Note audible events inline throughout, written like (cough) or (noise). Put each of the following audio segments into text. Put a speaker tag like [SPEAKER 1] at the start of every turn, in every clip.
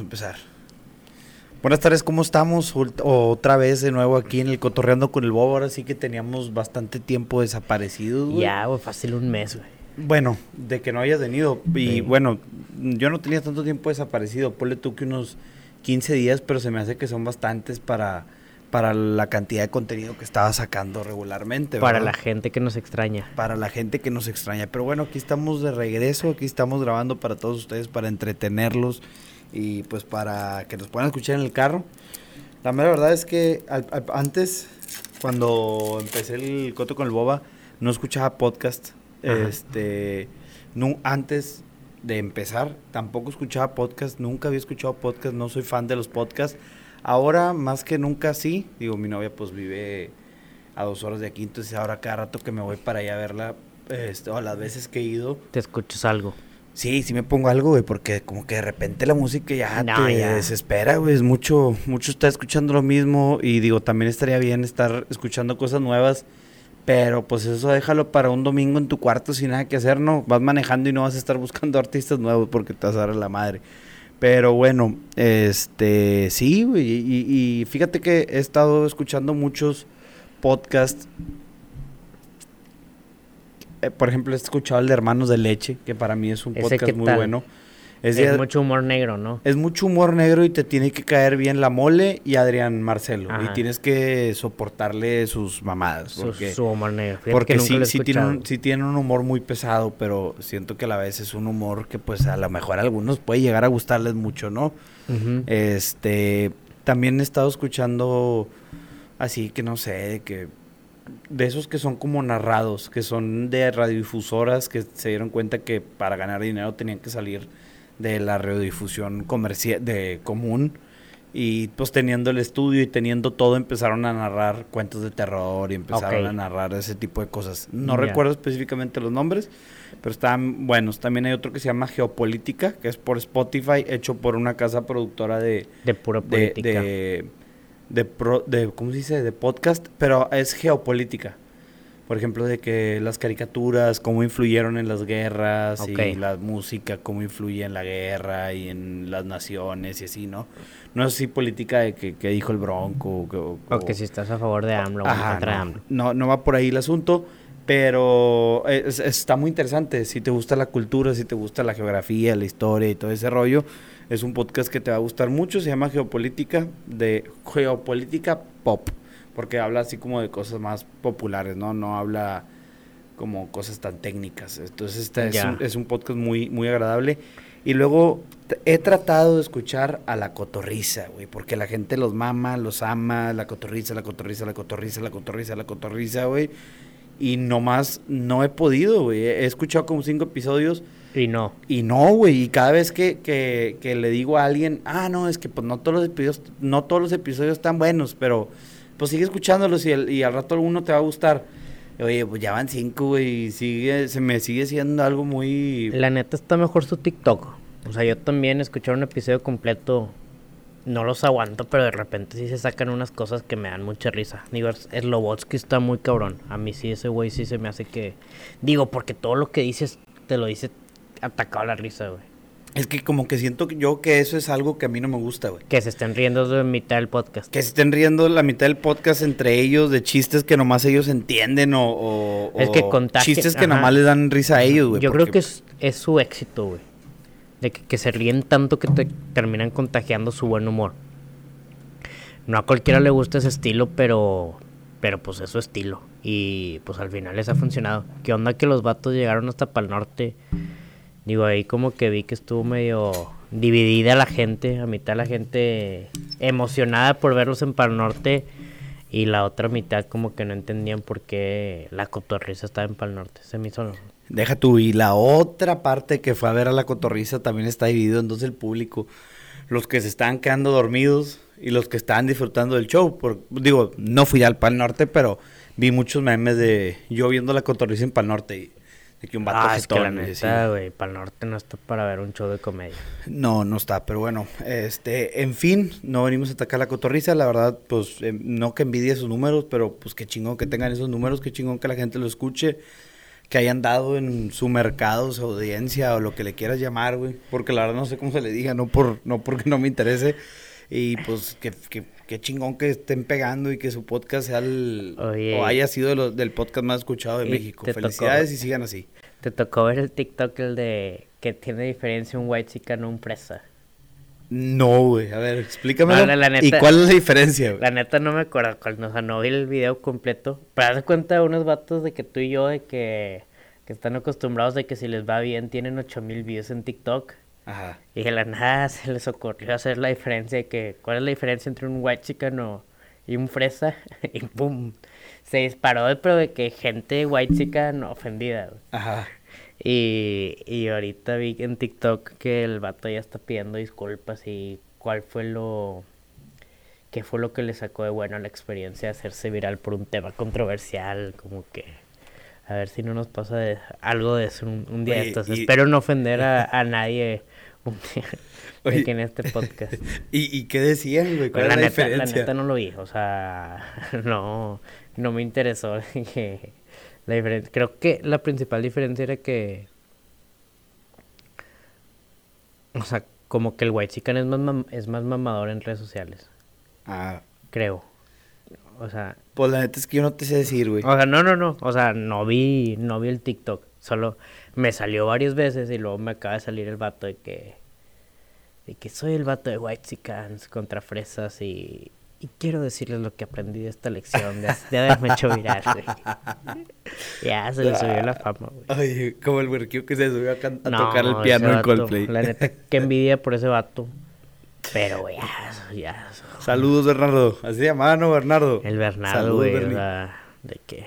[SPEAKER 1] Vamos a empezar. Buenas tardes, ¿cómo estamos? Otra vez de nuevo aquí en el Cotorreando con el Bobo. Ahora sí que teníamos bastante tiempo desaparecidos, güey.
[SPEAKER 2] Ya, güey, fácil un mes, güey.
[SPEAKER 1] Bueno, de que no hayas venido. Y
[SPEAKER 2] Sí.
[SPEAKER 1] bueno, yo no tenía tanto tiempo desaparecido. Ponle tú que unos 15 días, pero se me hace que son bastantes para, para la cantidad de contenido que estaba sacando regularmente.
[SPEAKER 2] Para la gente que nos extraña.
[SPEAKER 1] para la gente que nos extraña. Pero bueno, aquí estamos de regreso, aquí estamos grabando para todos ustedes, para entretenerlos y pues para que nos puedan escuchar en el carro. La mera verdad es que al- al- antes, cuando empecé el Coto con el Boba, no escuchaba podcast.
[SPEAKER 2] Ajá.
[SPEAKER 1] Este, no, antes de empezar, tampoco escuchaba podcast, nunca había escuchado podcast, no soy fan de los podcasts. Ahora, más que nunca, sí. Digo, mi novia pues vive a dos horas de aquí, entonces ahora cada rato que me voy para allá a verla, este, o las veces que he ido,
[SPEAKER 2] Te escuchas algo.
[SPEAKER 1] Sí, sí me pongo algo, güey, porque como que de repente la música ya
[SPEAKER 2] No,
[SPEAKER 1] te
[SPEAKER 2] ya.
[SPEAKER 1] desespera, güey, es mucho, mucho estar escuchando lo mismo y digo, también estaría bien estar escuchando cosas nuevas, pero pues eso déjalo para un domingo en tu cuarto sin nada que hacer, ¿no? Vas manejando y no vas a estar buscando (laughs) artistas nuevos porque te vas a dar la madre. Pero bueno, este, sí, güey, y, y fíjate que he estado escuchando muchos podcasts. Eh, por ejemplo, he escuchado el de Hermanos de Leche, que para mí es un
[SPEAKER 2] ¿Ese
[SPEAKER 1] podcast muy
[SPEAKER 2] tal?
[SPEAKER 1] bueno. Es,
[SPEAKER 2] Es,
[SPEAKER 1] de-
[SPEAKER 2] mucho humor negro, ¿no?
[SPEAKER 1] es mucho humor negro y te tiene que caer bien la mole y Adrián Marcelo.
[SPEAKER 2] Ajá.
[SPEAKER 1] Y tienes que soportarle sus mamadas.
[SPEAKER 2] Su,
[SPEAKER 1] Porque,
[SPEAKER 2] su humor negro. Fíjate
[SPEAKER 1] porque sí, sí, tiene un, sí tiene un humor muy pesado, pero siento que a la vez es un humor que pues a lo mejor a algunos puede llegar a gustarles mucho, ¿no? Este, también he estado escuchando así que no sé, que de esos que son como narrados, que son de radiodifusoras que se dieron cuenta que para ganar dinero tenían que salir de la radiodifusión comercial de común y pues teniendo el estudio y teniendo todo empezaron a narrar cuentos de terror y empezaron
[SPEAKER 2] Ok.
[SPEAKER 1] a narrar ese tipo de cosas. No
[SPEAKER 2] Ya.
[SPEAKER 1] recuerdo específicamente los nombres, pero están buenos. También hay otro que se llama Geopolítica, que es por Spotify, hecho por una casa productora de
[SPEAKER 2] De pura política.
[SPEAKER 1] de, de, pro- de- ¿cómo se dice? De podcast, pero es geopolítica. Por ejemplo, de que las caricaturas, cómo influyeron en las guerras
[SPEAKER 2] Ok.
[SPEAKER 1] y la música, cómo influye en la guerra y en las naciones y así, ¿no? No es así política de que, que dijo el Bronco. O, que- o-
[SPEAKER 2] O que si estás a favor de AMLO o
[SPEAKER 1] Ajá,
[SPEAKER 2] contra de
[SPEAKER 1] no,
[SPEAKER 2] AMLO.
[SPEAKER 1] no, no va por ahí el asunto, pero es- está muy interesante. Si te gusta la cultura, si te gusta la geografía, la historia y todo ese rollo, es un podcast que te va a gustar mucho. Se llama Geopolítica, de Geopolítica Pop, porque habla así como de cosas más populares, ¿no? No habla como cosas tan técnicas. Entonces, este es, un, es un podcast muy, muy agradable. Y luego he tratado de escuchar a la cotorriza, güey, porque la gente los mama, los ama, la cotorriza, la cotorriza, la cotorriza, la cotorriza, la cotorriza, güey. Y nomás no he podido, güey. He escuchado como cinco episodios
[SPEAKER 2] Y no.
[SPEAKER 1] y no, güey. Y cada vez que, que, que le digo a alguien, ah, no, es que pues no todos los episodios, no todos los episodios están buenos, pero pues sigue escuchándolos y, el- y al rato alguno te va a gustar. Oye, pues ya van cinco, güey, y sigue, se me sigue siendo algo muy...
[SPEAKER 2] La neta está mejor su TikTok. O sea, yo también escuchar un episodio completo no los aguanto, pero de repente sí se sacan unas cosas que me dan mucha risa. Digo, Slobotsky está muy cabrón. A mí sí ese güey sí se me hace que... Digo, porque todo lo que dices te lo dice atacado a la risa, güey.
[SPEAKER 1] Es que como que siento yo que eso es algo que a mí no me gusta, güey.
[SPEAKER 2] Que se estén riendo de mitad del podcast.
[SPEAKER 1] Que se estén riendo la mitad del podcast entre ellos de chistes que nomás ellos entienden o, o-
[SPEAKER 2] Es que
[SPEAKER 1] o chistes que
[SPEAKER 2] ajá.
[SPEAKER 1] nomás les dan risa a ellos, güey.
[SPEAKER 2] Yo creo que es, es su éxito, güey. De que, se ríen tanto que te terminan contagiando su buen humor. No a cualquiera le gusta ese estilo, pero pero pues es su estilo. Y pues al final les ha funcionado. ¿Qué onda que los vatos llegaron hasta Pal Norte? Digo, ahí como que vi que estuvo medio dividida la gente. A mitad la gente emocionada por verlos en Pal Norte. Y la otra mitad como que no entendían por qué la cotorriza estaba en Pal Norte. Se me hizo
[SPEAKER 1] Deja tú, y la otra parte que fue a ver a la cotorriza también está dividido, entonces el público, los que se estaban quedando dormidos y los que estaban disfrutando del show. Por, digo, no fui al Pal Norte, pero vi muchos memes de yo viendo la cotorriza en Pal Norte y de que un vato
[SPEAKER 2] Ah, es que la neta, güey, para el norte no está para ver un show de comedia.
[SPEAKER 1] No, no está, pero bueno, este, en fin, no venimos a atacar la cotorriza, la verdad, pues, eh, no que envidie sus números, pero pues qué chingón que tengan esos números, qué chingón que la gente lo escuche, que hayan dado en su mercado, su audiencia o lo que le quieras llamar, güey. Porque la verdad no sé cómo se le diga, no, por, no porque no me interese. Y pues que, que, que chingón que estén pegando y que su podcast sea el, o haya sido lo, del podcast más escuchado de México. Felicidades y sigan así.
[SPEAKER 2] Te tocó ver el TikTok el de que tiene diferencia un white chicken o un presa.
[SPEAKER 1] No, güey. A ver, explícame. ¿Y cuál es la diferencia,
[SPEAKER 2] güey? La neta no me acuerdo. O sea, no vi el video completo. Pero haz cuenta de unos vatos de que tú y yo, de que, que están acostumbrados de que si les va bien tienen 8000 views en TikTok. Ajá. Y de la nada (laughs) se les ocurrió hacer la diferencia de que, ¿cuál es la diferencia entre un white chicken o, y un fresa? (laughs) y pum. Se disparó, pero de que gente white chicken ofendida, güey. Ajá. Y, y ahorita vi en TikTok que el vato ya está pidiendo disculpas y cuál fue lo... ¿Qué fue lo que le sacó de bueno la experiencia de hacerse viral por un tema controversial? Como que... A ver si no nos pasa de, algo de eso un, día Espero no ofender a, nadie (laughs) un día, en este podcast. (laughs)
[SPEAKER 1] ¿Y, ¿Y, qué decían, güey?
[SPEAKER 2] ¿Cuál la, la, neta, la neta no lo vi. O sea, (laughs) no, no me interesó que creo que la principal diferencia era que. O sea, como que el white chicken es más, es más mamador en redes sociales. Ah. Creo. O sea.
[SPEAKER 1] Pues la neta es que yo no te sé decir, güey.
[SPEAKER 2] O sea, no, no, no. O sea, no vi, no vi el TikTok. Solo me salió varias veces y luego me acaba de salir el vato de que. De que soy el vato de white chickens contra fresas y y quiero decirles lo que aprendí de esta lección, de, haberme hecho viral, güey. (laughs) ya, se le subió la fama, güey.
[SPEAKER 1] Ay, como el huerquillo que se subió a, tocar el piano en Coldplay.
[SPEAKER 2] La neta, qué (laughs) envidia por ese vato. Pero, güey, ya,
[SPEAKER 1] Saludos, Bernardo. Así llamaba, ¿no, Bernardo?
[SPEAKER 2] El Bernardo, güey, de qué?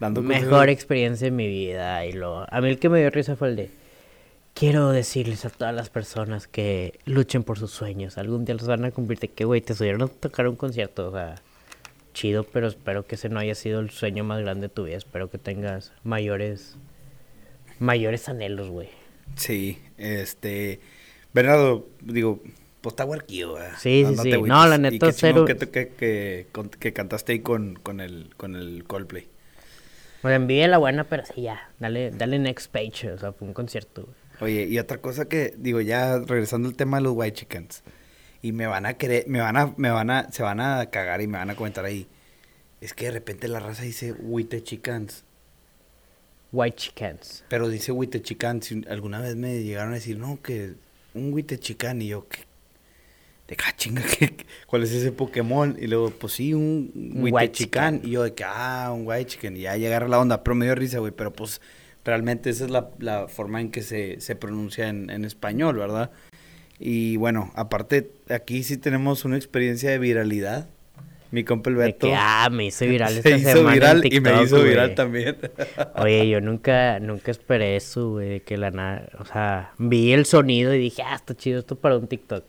[SPEAKER 2] Dando Mejor experiencia en mi vida. Y lo... A mí el que me dio risa fue el de quiero decirles a todas las personas que luchen por sus sueños. Algún día los van a cumplir. Que, güey, te subieron a tocar un concierto. O sea, chido, pero espero que ese no haya sido el sueño más grande de tu vida. Espero que tengas mayores, mayores anhelos, güey.
[SPEAKER 1] Sí, este. Bernardo, digo, pues está huerquillo, güey.
[SPEAKER 2] Sí, sí, sí. No, la neta, cero.
[SPEAKER 1] Que, que, que, cantaste ahí con, con, el, con el Coldplay.
[SPEAKER 2] Pues envié la buena, pero sí, ya. Dale, dale next page. O sea, fue un concierto, güey.
[SPEAKER 1] Oye, y otra cosa que, digo, ya regresando al tema de los white chickens, y me van a querer, me van a, me van a, se van a cagar y me van a comentar ahí. Es que de repente la raza dice white chickens.
[SPEAKER 2] White chickens.
[SPEAKER 1] Pero dice white chickens. Alguna vez me llegaron a decir, no, que un white chicken. Y yo, ¿qué? De qué ah, chinga, (laughs) ¿cuál es ese Pokémon? Y luego, pues sí, un white, chicken. Y yo, de que, ah, un white chicken. Y ya llegar la onda. Pero me dio risa, güey. Pero pues Realmente esa es la, forma en que se, se pronuncia en, en, español, ¿verdad? Y bueno, aparte, aquí sí tenemos una experiencia de viralidad. Mi compa el Beto.
[SPEAKER 2] ah, me hizo (laughs) viral esta se hizo viral
[SPEAKER 1] y me hizo viral también.
[SPEAKER 2] Oye, yo nunca, nunca esperé eso, güey, que la nada, o sea, vi el sonido y dije, ah, está chido esto para un TikTok.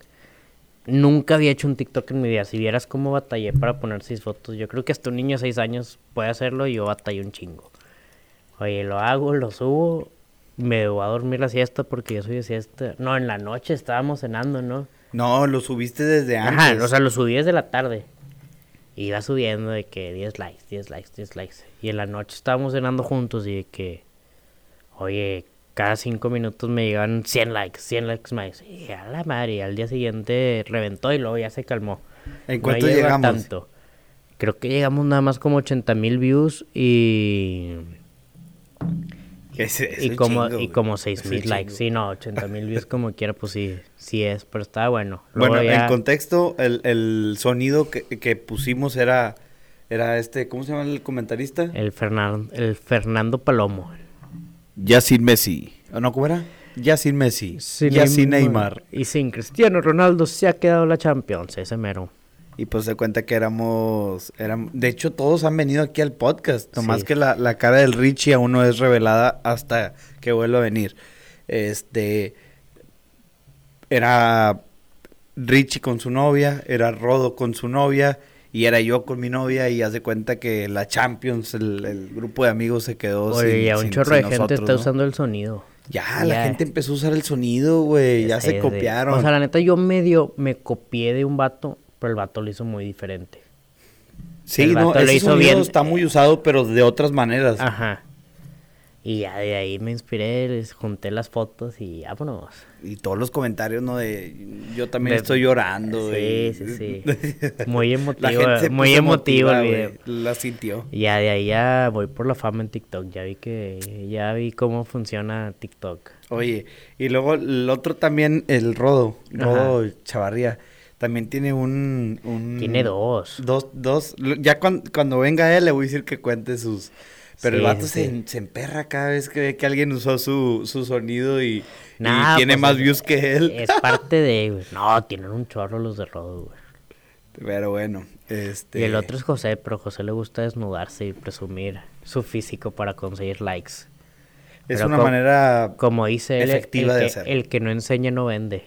[SPEAKER 2] Nunca había hecho un TikTok en mi vida. Si vieras cómo batallé para poner seis fotos, yo creo que hasta un niño de seis años puede hacerlo y yo batallé un chingo. Oye, lo hago, lo subo, me voy a dormir la siesta porque yo soy de siesta. No, en la noche estábamos cenando, ¿no?
[SPEAKER 1] No, lo subiste desde antes. Ajá,
[SPEAKER 2] o sea, lo subí desde la tarde. Iba subiendo de que 10 likes, 10 likes, 10 likes. Y en la noche estábamos cenando juntos y de que, oye, cada 5 minutos me llegaban 100 likes, 100 likes más. Y a la madre, y al día siguiente reventó y luego ya se calmó.
[SPEAKER 1] ¿En cuánto llegamos? Tanto.
[SPEAKER 2] Creo que llegamos nada más como 80 mil views y (laughs) y, como, y como 6 mil likes. Sí, no, 80 mil views como quiera, pues sí, sí es, pero está bueno.
[SPEAKER 1] bueno, en contexto, el, el sonido que, que, pusimos era, era este, ¿cómo se llama el comentarista?
[SPEAKER 2] El, Fernando el Fernando Palomo.
[SPEAKER 1] Ya sin Messi. ¿O no, cómo era? Ya sin Messi. ya sin Neymar.
[SPEAKER 2] Y sin Cristiano Ronaldo se ha quedado la Champions, ese mero.
[SPEAKER 1] Y pues se cuenta que éramos, éramos, de hecho todos han venido aquí al podcast, nomás que la, la, cara del Richie aún no es revelada hasta que vuelva a venir. Este, era Richie con su novia, era Rodo con su novia y era yo con mi novia y haz de cuenta que la Champions, el, grupo de amigos se quedó
[SPEAKER 2] Oye, ya un chorro de gente está usando el sonido.
[SPEAKER 1] Ya, la gente empezó a usar el sonido, güey, ya se copiaron.
[SPEAKER 2] O sea, la neta yo medio me copié de un vato pero el vato lo hizo muy diferente.
[SPEAKER 1] Sí, no, ese hizo bien. está muy usado, pero de otras maneras.
[SPEAKER 2] Ajá. Y ya de ahí me inspiré, les junté las fotos y vámonos.
[SPEAKER 1] Y todos los comentarios, ¿no? De yo también
[SPEAKER 2] De-
[SPEAKER 1] estoy llorando.
[SPEAKER 2] Sí,
[SPEAKER 1] y-
[SPEAKER 2] sí, sí. (laughs) Muy
[SPEAKER 1] La
[SPEAKER 2] emotivo, muy emotivo el video.
[SPEAKER 1] La sintió.
[SPEAKER 2] Y ya de ahí ya voy por la fama en TikTok. Ya vi que, ya vi cómo funciona TikTok.
[SPEAKER 1] Oye, y luego el otro también, el Rodo, Rodo Chavarría, también tiene un... un-
[SPEAKER 2] Tiene dos.
[SPEAKER 1] Dos, dos. Ya cuan- cuando venga él le voy a decir que cuente sus... Pero el vato
[SPEAKER 2] sí,
[SPEAKER 1] se, se emperra cada vez que ve que alguien usó su, su sonido y, tiene
[SPEAKER 2] pues,
[SPEAKER 1] más
[SPEAKER 2] es-
[SPEAKER 1] views que él.
[SPEAKER 2] Es parte de. (laughs) No, tienen un chorro los de Rodo, güey.
[SPEAKER 1] Pero bueno, este...
[SPEAKER 2] Y el otro es José, pero José le gusta desnudarse y presumir su físico para conseguir likes.
[SPEAKER 1] Es
[SPEAKER 2] pero
[SPEAKER 1] una manera...
[SPEAKER 2] Como dice él, el-
[SPEAKER 1] Efectiva
[SPEAKER 2] el,
[SPEAKER 1] de
[SPEAKER 2] que,
[SPEAKER 1] hacerlo.
[SPEAKER 2] el que no enseña no vende.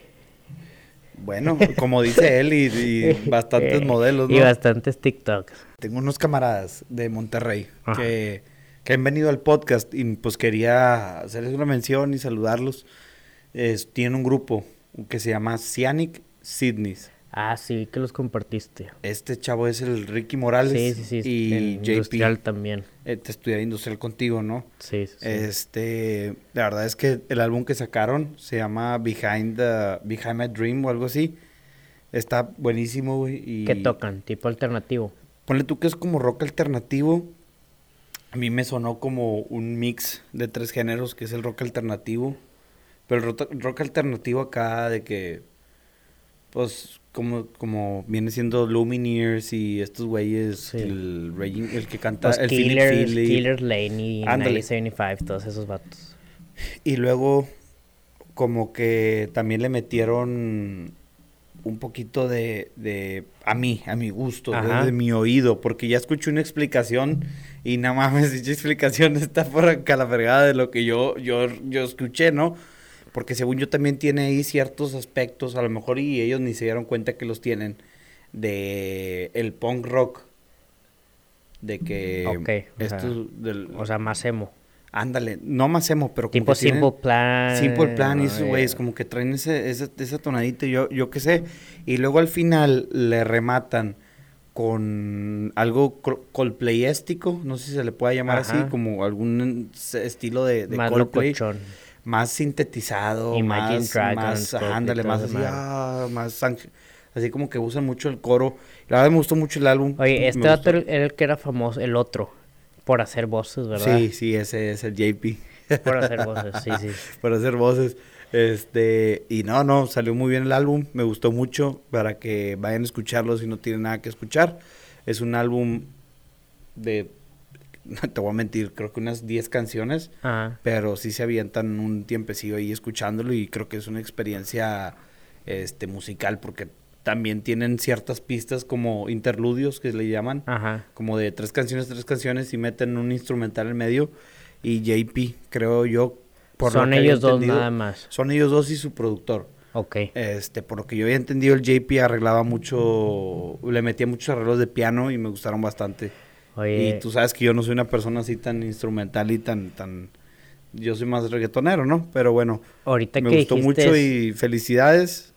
[SPEAKER 1] Bueno, como dice él y, y (laughs) bastantes
[SPEAKER 2] Eh,
[SPEAKER 1] modelos,
[SPEAKER 2] Y
[SPEAKER 1] ¿no?
[SPEAKER 2] bastantes TikToks.
[SPEAKER 1] Tengo unos camaradas de Monterrey
[SPEAKER 2] Ajá.
[SPEAKER 1] que, que han venido al podcast y pues quería hacerles una mención y saludarlos. Es- tienen un grupo que se llama Cianic Sydneys.
[SPEAKER 2] Ah, sí, que los compartiste.
[SPEAKER 1] Este chavo es el Ricky Morales
[SPEAKER 2] Sí, sí, sí.
[SPEAKER 1] y
[SPEAKER 2] Industrial
[SPEAKER 1] JP.
[SPEAKER 2] también.
[SPEAKER 1] Eh, te estudié industrial contigo, ¿no?
[SPEAKER 2] Sí, sí. sí.
[SPEAKER 1] Este, la verdad es que el álbum que sacaron se llama Behind the Behind My Dream o algo así. Está buenísimo, güey. Y
[SPEAKER 2] ¿Qué tocan? Tipo alternativo.
[SPEAKER 1] Ponle tú que es como rock alternativo. A mí me sonó como un mix de tres géneros, que es el rock alternativo. Pero el rock, rock alternativo acá de que, pues, como, como viene siendo Lumineers y estos güeyes,
[SPEAKER 2] Sí.
[SPEAKER 1] el, el que canta,
[SPEAKER 2] Los
[SPEAKER 1] el Philip
[SPEAKER 2] Killers,
[SPEAKER 1] Feely.
[SPEAKER 2] Killers Lane y
[SPEAKER 1] Ándale.
[SPEAKER 2] 975, todos esos vatos.
[SPEAKER 1] Y luego, como que también le metieron un poquito de, de a mí, a mi gusto, de,
[SPEAKER 2] Ajá.
[SPEAKER 1] de mi oído, porque ya escuché una explicación y nada más (laughs) dicha explicación está por acá la de lo que yo, yo, yo escuché, ¿no? Porque según yo también tiene ahí ciertos aspectos, a lo mejor y ellos ni se dieron cuenta que los tienen, de el punk rock. De que
[SPEAKER 2] Ok, o
[SPEAKER 1] esto
[SPEAKER 2] sea,
[SPEAKER 1] del,
[SPEAKER 2] O sea, más emo.
[SPEAKER 1] ándale, no más emo, pero como
[SPEAKER 2] Tipo
[SPEAKER 1] que tienen-
[SPEAKER 2] Simple Plan.
[SPEAKER 1] Simple Plan y esos
[SPEAKER 2] eh,
[SPEAKER 1] güeyes como que traen ese, esa, esa tonadita, yo, yo qué sé. Y luego al final le rematan con algo col- coldplayéstico, no sé si se le puede llamar así, como algún estilo de, de
[SPEAKER 2] Más
[SPEAKER 1] Coldplay.
[SPEAKER 2] locochón.
[SPEAKER 1] Más sintetizado,
[SPEAKER 2] Imagine
[SPEAKER 1] más,
[SPEAKER 2] Dragons,
[SPEAKER 1] más, ándale, más así, ah, más así como que usan mucho el coro. La verdad me gustó mucho el álbum.
[SPEAKER 2] Oye, este vato era el que era famoso, el otro, por hacer voces, ¿verdad?
[SPEAKER 1] Sí, sí, ese es el JP.
[SPEAKER 2] Por hacer voces, sí, sí. (laughs)
[SPEAKER 1] para hacer voces. Este, y no, no, salió muy bien el álbum, me gustó mucho para que vayan a escucharlo si no tienen nada que escuchar. Es un álbum de, no (laughs) te voy a mentir, creo que unas 10 canciones,
[SPEAKER 2] Ajá.
[SPEAKER 1] pero sí se avientan un tiempecillo ahí escuchándolo y creo que es una experiencia este musical porque también tienen ciertas pistas como interludios que le llaman,
[SPEAKER 2] Ajá.
[SPEAKER 1] como de tres canciones, tres canciones y meten un instrumental en medio y JP, creo yo, por lo
[SPEAKER 2] Son
[SPEAKER 1] que
[SPEAKER 2] ellos dos nada más.
[SPEAKER 1] Son ellos dos y su productor.
[SPEAKER 2] Ok.
[SPEAKER 1] Este, por lo que yo había entendido, el JP arreglaba mucho, le metía muchos arreglos de piano y me gustaron bastante.
[SPEAKER 2] Oye,
[SPEAKER 1] Y tú sabes que yo no soy una persona así tan instrumental y tan, tan, yo soy más reggaetonero, ¿no? Pero bueno,
[SPEAKER 2] ahorita
[SPEAKER 1] me
[SPEAKER 2] que
[SPEAKER 1] gustó mucho y felicidades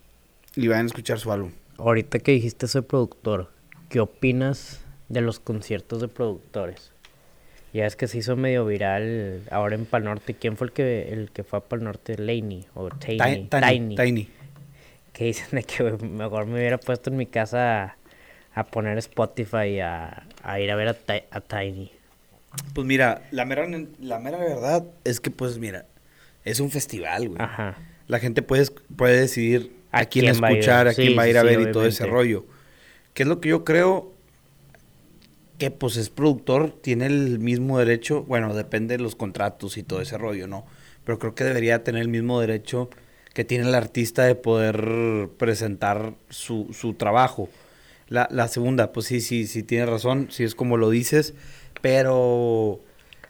[SPEAKER 1] y vayan a escuchar su álbum.
[SPEAKER 2] ahorita que dijiste soy productor, ¿qué opinas de los conciertos de productores? Ya es que se hizo medio viral ahora en Pal Norte. ¿Quién fue el que el que fue a Pal Norte? Laney o
[SPEAKER 1] Ti-
[SPEAKER 2] Tiny.
[SPEAKER 1] Tiny, Tiny.
[SPEAKER 2] Que dicen de que mejor me hubiera puesto en mi casa a, poner Spotify a, a ir a ver a, a Tiny.
[SPEAKER 1] Pues mira, la mera, la mera verdad es que pues mira, es un festival, güey.
[SPEAKER 2] Ajá.
[SPEAKER 1] La gente puede, puede decidir a,
[SPEAKER 2] ¿A
[SPEAKER 1] quién, escuchar, a
[SPEAKER 2] Sí,
[SPEAKER 1] quién va a ir a
[SPEAKER 2] sí,
[SPEAKER 1] ver y todo ese rollo. ¿Qué es lo que yo creo? Que pues es productor, tiene el mismo derecho, bueno, depende de los contratos y todo ese rollo, ¿no? Pero creo que debería tener el mismo derecho que tiene el artista de poder presentar su, su trabajo. La, la segunda, pues sí, sí, sí tiene razón, sí es como lo dices, pero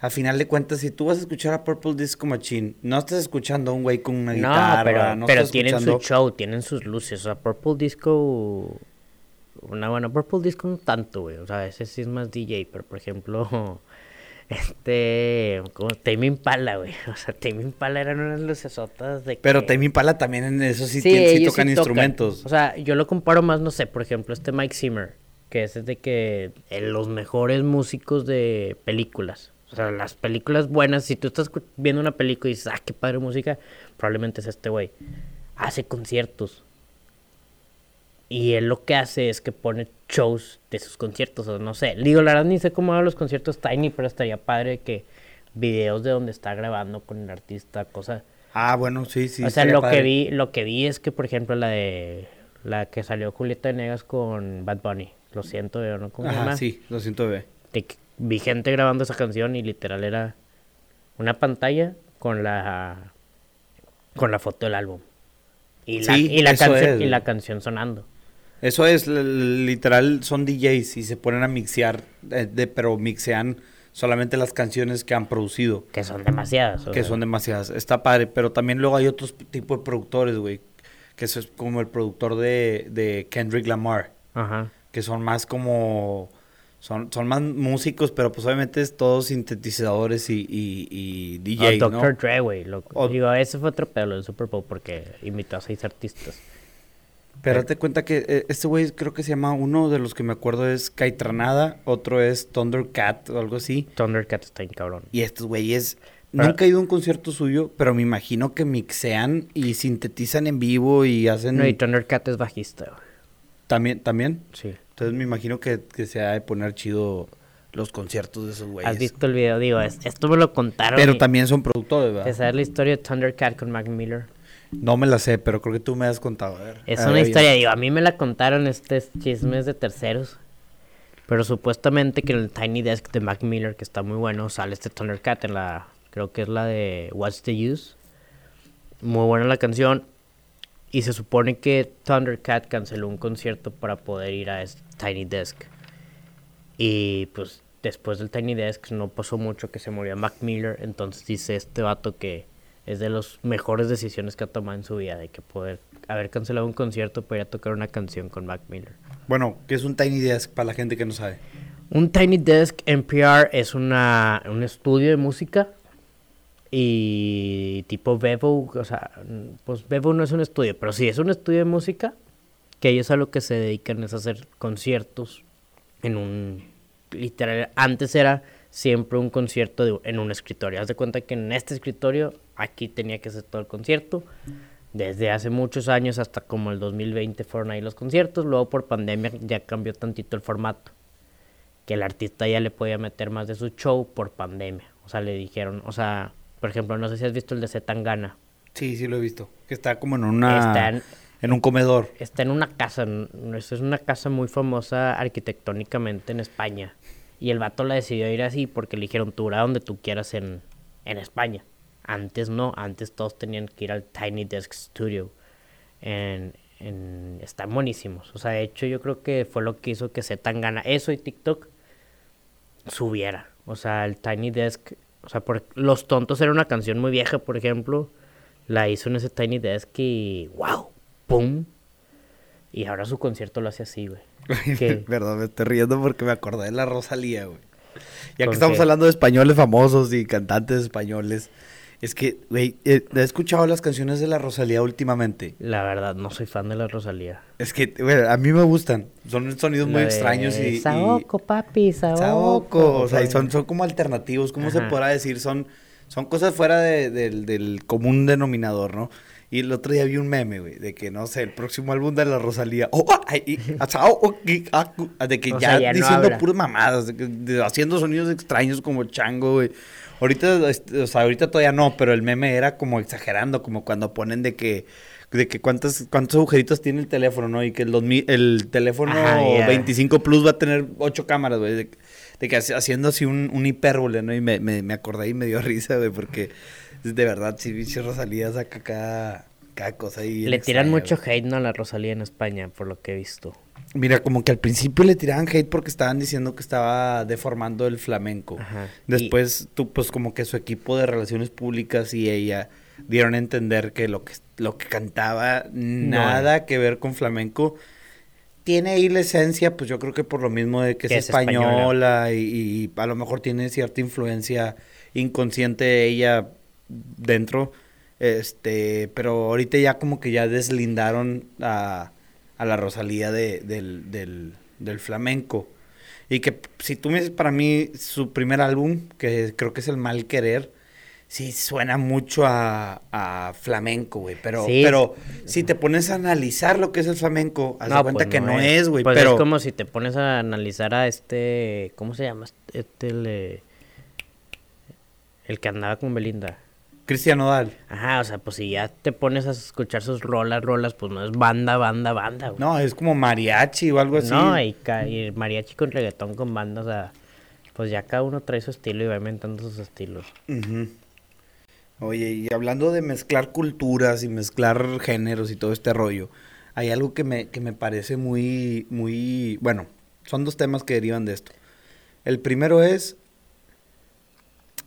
[SPEAKER 1] a final de cuentas, si tú vas a escuchar a Purple Disco Machine, no estás escuchando a un güey con una
[SPEAKER 2] No,
[SPEAKER 1] guitarra,
[SPEAKER 2] pero,
[SPEAKER 1] no
[SPEAKER 2] pero
[SPEAKER 1] estás
[SPEAKER 2] tienen
[SPEAKER 1] escuchando...
[SPEAKER 2] su show, tienen sus luces. O sea, Purple Disco. Una buena Purple Disco no tanto, güey. O sea, ese sí es más DJ. Pero por ejemplo, (laughs) este. Como Tame Impala, güey. (laughs) O sea, Tame Impala eran unas lucesotas de.
[SPEAKER 1] Pero
[SPEAKER 2] que-
[SPEAKER 1] Tame Impala también en eso sí, tocan instrumentos.
[SPEAKER 2] O sea, yo lo comparo más, no sé, por ejemplo, este Mike Zimmer, que es de que los mejores músicos de películas. O sea, las películas buenas, si tú estás viendo una película y dices, ah, qué padre música, probablemente es este güey. Hace conciertos. Y él lo que hace es que pone shows de sus conciertos, o no sé. Digo, la verdad ni sé cómo hagan los conciertos Tiny, pero estaría padre que videos de donde está grabando con el artista, cosas.
[SPEAKER 1] Ah, bueno, sí, sí.
[SPEAKER 2] o sea, lo
[SPEAKER 1] padre.
[SPEAKER 2] que vi, lo que vi es que, por ejemplo, la de la que salió Julieta Venegas con Bad Bunny. Lo siento, yo no
[SPEAKER 1] Ajá, sí, lo siento, bebé.
[SPEAKER 2] de que vi gente grabando esa canción y literal era una pantalla con la con la foto del álbum y la,
[SPEAKER 1] Sí,
[SPEAKER 2] y la
[SPEAKER 1] eso
[SPEAKER 2] canción
[SPEAKER 1] es,
[SPEAKER 2] y la canción sonando
[SPEAKER 1] Eso es, literal, son DJs y se ponen a mixear, eh, de, pero mixean solamente las canciones que han producido,
[SPEAKER 2] que son demasiadas o
[SPEAKER 1] que
[SPEAKER 2] sea,
[SPEAKER 1] son demasiadas. Está padre, pero también luego hay otros tipos de productores, güey, que eso es como el productor de, de Kendrick Lamar,
[SPEAKER 2] ajá
[SPEAKER 1] que son más como... Son, son más músicos, pero pues obviamente es todos sintetizadores y, y, y
[SPEAKER 2] o
[SPEAKER 1] DJs, ¿no?
[SPEAKER 2] Dr. Dre güey
[SPEAKER 1] O-
[SPEAKER 2] digo ese fue otro pedo del Super Bowl porque invitó a seis artistas
[SPEAKER 1] Pero date cuenta que eh, este güey creo que se llama, uno de los que me acuerdo es Caitranada, otro es Thundercat o algo así.
[SPEAKER 2] Thundercat está en cabrón
[SPEAKER 1] Y estos güeyes,
[SPEAKER 2] Pero-
[SPEAKER 1] nunca he ido a un concierto suyo, pero me imagino que mixean y sintetizan en vivo y hacen...
[SPEAKER 2] no y Thundercat es bajista.
[SPEAKER 1] También, también.
[SPEAKER 2] sí
[SPEAKER 1] Entonces me imagino que, que se ha de poner chido los conciertos de esos güeyes.
[SPEAKER 2] has visto el video digo es- esto me lo contaron
[SPEAKER 1] Pero
[SPEAKER 2] y-
[SPEAKER 1] también son productores,
[SPEAKER 2] ¿Te
[SPEAKER 1] ¿verdad?
[SPEAKER 2] sabes la historia de Thundercat con Mac Miller?
[SPEAKER 1] No me la sé, pero creo que tú me has contado. A ver.
[SPEAKER 2] Es
[SPEAKER 1] A
[SPEAKER 2] una historia, digo, a mí me la contaron estos chismes de terceros. Pero supuestamente que en el Tiny Desk de Mac Miller, que está muy bueno, sale este Thundercat en la, creo que es la de What's the Use. Muy buena la canción. Y se supone que Thundercat canceló un concierto para poder ir a este Tiny Desk. Y pues después del Tiny Desk no pasó mucho que se murió Mac Miller. Entonces dice este vato que es de las mejores decisiones que ha tomado en su vida. De que poder haber cancelado un concierto para ir a tocar una canción con Mac Miller.
[SPEAKER 1] Bueno, que es un Tiny Desk para la gente que no sabe.
[SPEAKER 2] Un Tiny Desk NPR es una, un estudio de música y tipo Bevo, o sea, pues Bevo no es un estudio, pero sí es un estudio de música que ellos a lo que se dedican es a hacer conciertos en un literal antes era siempre un concierto de- en un escritorio. Haz de cuenta que en este escritorio aquí tenía que ser todo el concierto. Desde hace muchos años hasta como el 2020 fueron ahí los conciertos, luego por pandemia ya cambió tantito el formato que el artista ya le podía meter más de su show por pandemia. O sea, le dijeron, o sea, por ejemplo, no sé si has visto el de Zetangana.
[SPEAKER 1] Sí, sí lo he visto. Que está como en una...
[SPEAKER 2] Está en-
[SPEAKER 1] en un comedor.
[SPEAKER 2] Está en una casa, es una casa muy famosa arquitectónicamente en España. Y el vato la decidió ir así porque le dijeron, tú a donde tú quieras en, en España. Antes no, antes todos tenían que ir al Tiny Desk Studio. En, en- están buenísimos. O sea, de hecho yo creo que fue lo que hizo que Zetangana, eso y TikTok, subiera. O sea, el Tiny Desk, o sea, por, Los Tontos era una canción muy vieja, por ejemplo. La hizo en ese Tiny Desk y wow, pum. Y ahora su concierto lo hace así, güey. (laughs)
[SPEAKER 1] Perdón, me estoy riendo porque me acordé de la Rosalía, güey. Ya
[SPEAKER 2] ¿Con
[SPEAKER 1] que estamos
[SPEAKER 2] qué?
[SPEAKER 1] hablando de españoles famosos y cantantes españoles, es que, güey, eh, he escuchado las canciones de la Rosalía últimamente.
[SPEAKER 2] La verdad, no soy fan de la Rosalía.
[SPEAKER 1] Es que, güey, a mí me gustan. Son sonidos muy
[SPEAKER 2] La de
[SPEAKER 1] extraños y... y-
[SPEAKER 2] Saoco, papi, Saoco.
[SPEAKER 1] Saoco, o sea, y son, son como alternativos, ¿cómo se
[SPEAKER 2] Ajá.
[SPEAKER 1] podrá decir? Son, son cosas fuera de- del, del común denominador, ¿no? Y el otro día vi un meme, güey, de que, no sé, el próximo álbum de la Rosalía, oh, ay, y- ah, oh, y- ah, de que
[SPEAKER 2] O
[SPEAKER 1] ya,
[SPEAKER 2] sea, ya no
[SPEAKER 1] diciendo
[SPEAKER 2] habla.
[SPEAKER 1] puras mamadas, de que- de- haciendo sonidos extraños como chango, güey. Ahorita, este, o sea, ahorita todavía no, pero el meme era como exagerando, como cuando ponen de que, de que cuántas, cuántos agujeritos tiene el teléfono, ¿no? Y que el, 2000 el teléfono
[SPEAKER 2] Ajá, ya.
[SPEAKER 1] 25 Plus va a tener ocho cámaras, güey. De, de que haci- haciendo así un, un hipérbole, ¿no? Y me, me, me acordé y me dio risa, güey, porque de verdad, si bicho Rosalía saca cada, cada cosa ahí.
[SPEAKER 2] Le tiran
[SPEAKER 1] extraña,
[SPEAKER 2] mucho hate ¿no? a la Rosalía en España, por lo que he visto.
[SPEAKER 1] Mira, como que al principio le tiraban hate porque estaban diciendo que estaba deformando el flamenco.
[SPEAKER 2] Ajá.
[SPEAKER 1] Después, tú, pues como que su equipo de relaciones públicas y ella dieron a entender que lo que, lo que cantaba nada que ver con flamenco. Tiene ahí la esencia, pues yo creo que por lo mismo de que,
[SPEAKER 2] Que
[SPEAKER 1] es,
[SPEAKER 2] es española.
[SPEAKER 1] española, y, y a lo mejor tiene cierta influencia inconsciente de ella dentro. Este, pero ahorita ya como que ya deslindaron a, a la Rosalía de- del, del, del flamenco. Y que si tú me dices para mí su primer álbum, que creo que es El Mal Querer, sí suena mucho a, a flamenco, güey. Pero,
[SPEAKER 2] Sí.
[SPEAKER 1] pero si te pones a analizar lo que es el flamenco, haz de cuenta
[SPEAKER 2] pues
[SPEAKER 1] que no es, güey.
[SPEAKER 2] Pues
[SPEAKER 1] pero
[SPEAKER 2] es como si te pones a analizar a este. ¿Cómo se llama? Este. El, eh, el que andaba con Belinda.
[SPEAKER 1] Cristian Nodal.
[SPEAKER 2] Ajá, o sea, pues si ya te pones a escuchar sus rolas, rolas, pues no es banda, banda, banda, güey.
[SPEAKER 1] No, es como mariachi o algo así.
[SPEAKER 2] No, y, y mariachi con reggaetón con banda, o sea, pues ya cada uno trae su estilo y va inventando sus estilos.
[SPEAKER 1] Ujú. Oye, y hablando de mezclar culturas y mezclar géneros y todo este rollo, hay algo que me, que me parece muy, muy, bueno, son dos temas que derivan de esto. El primero es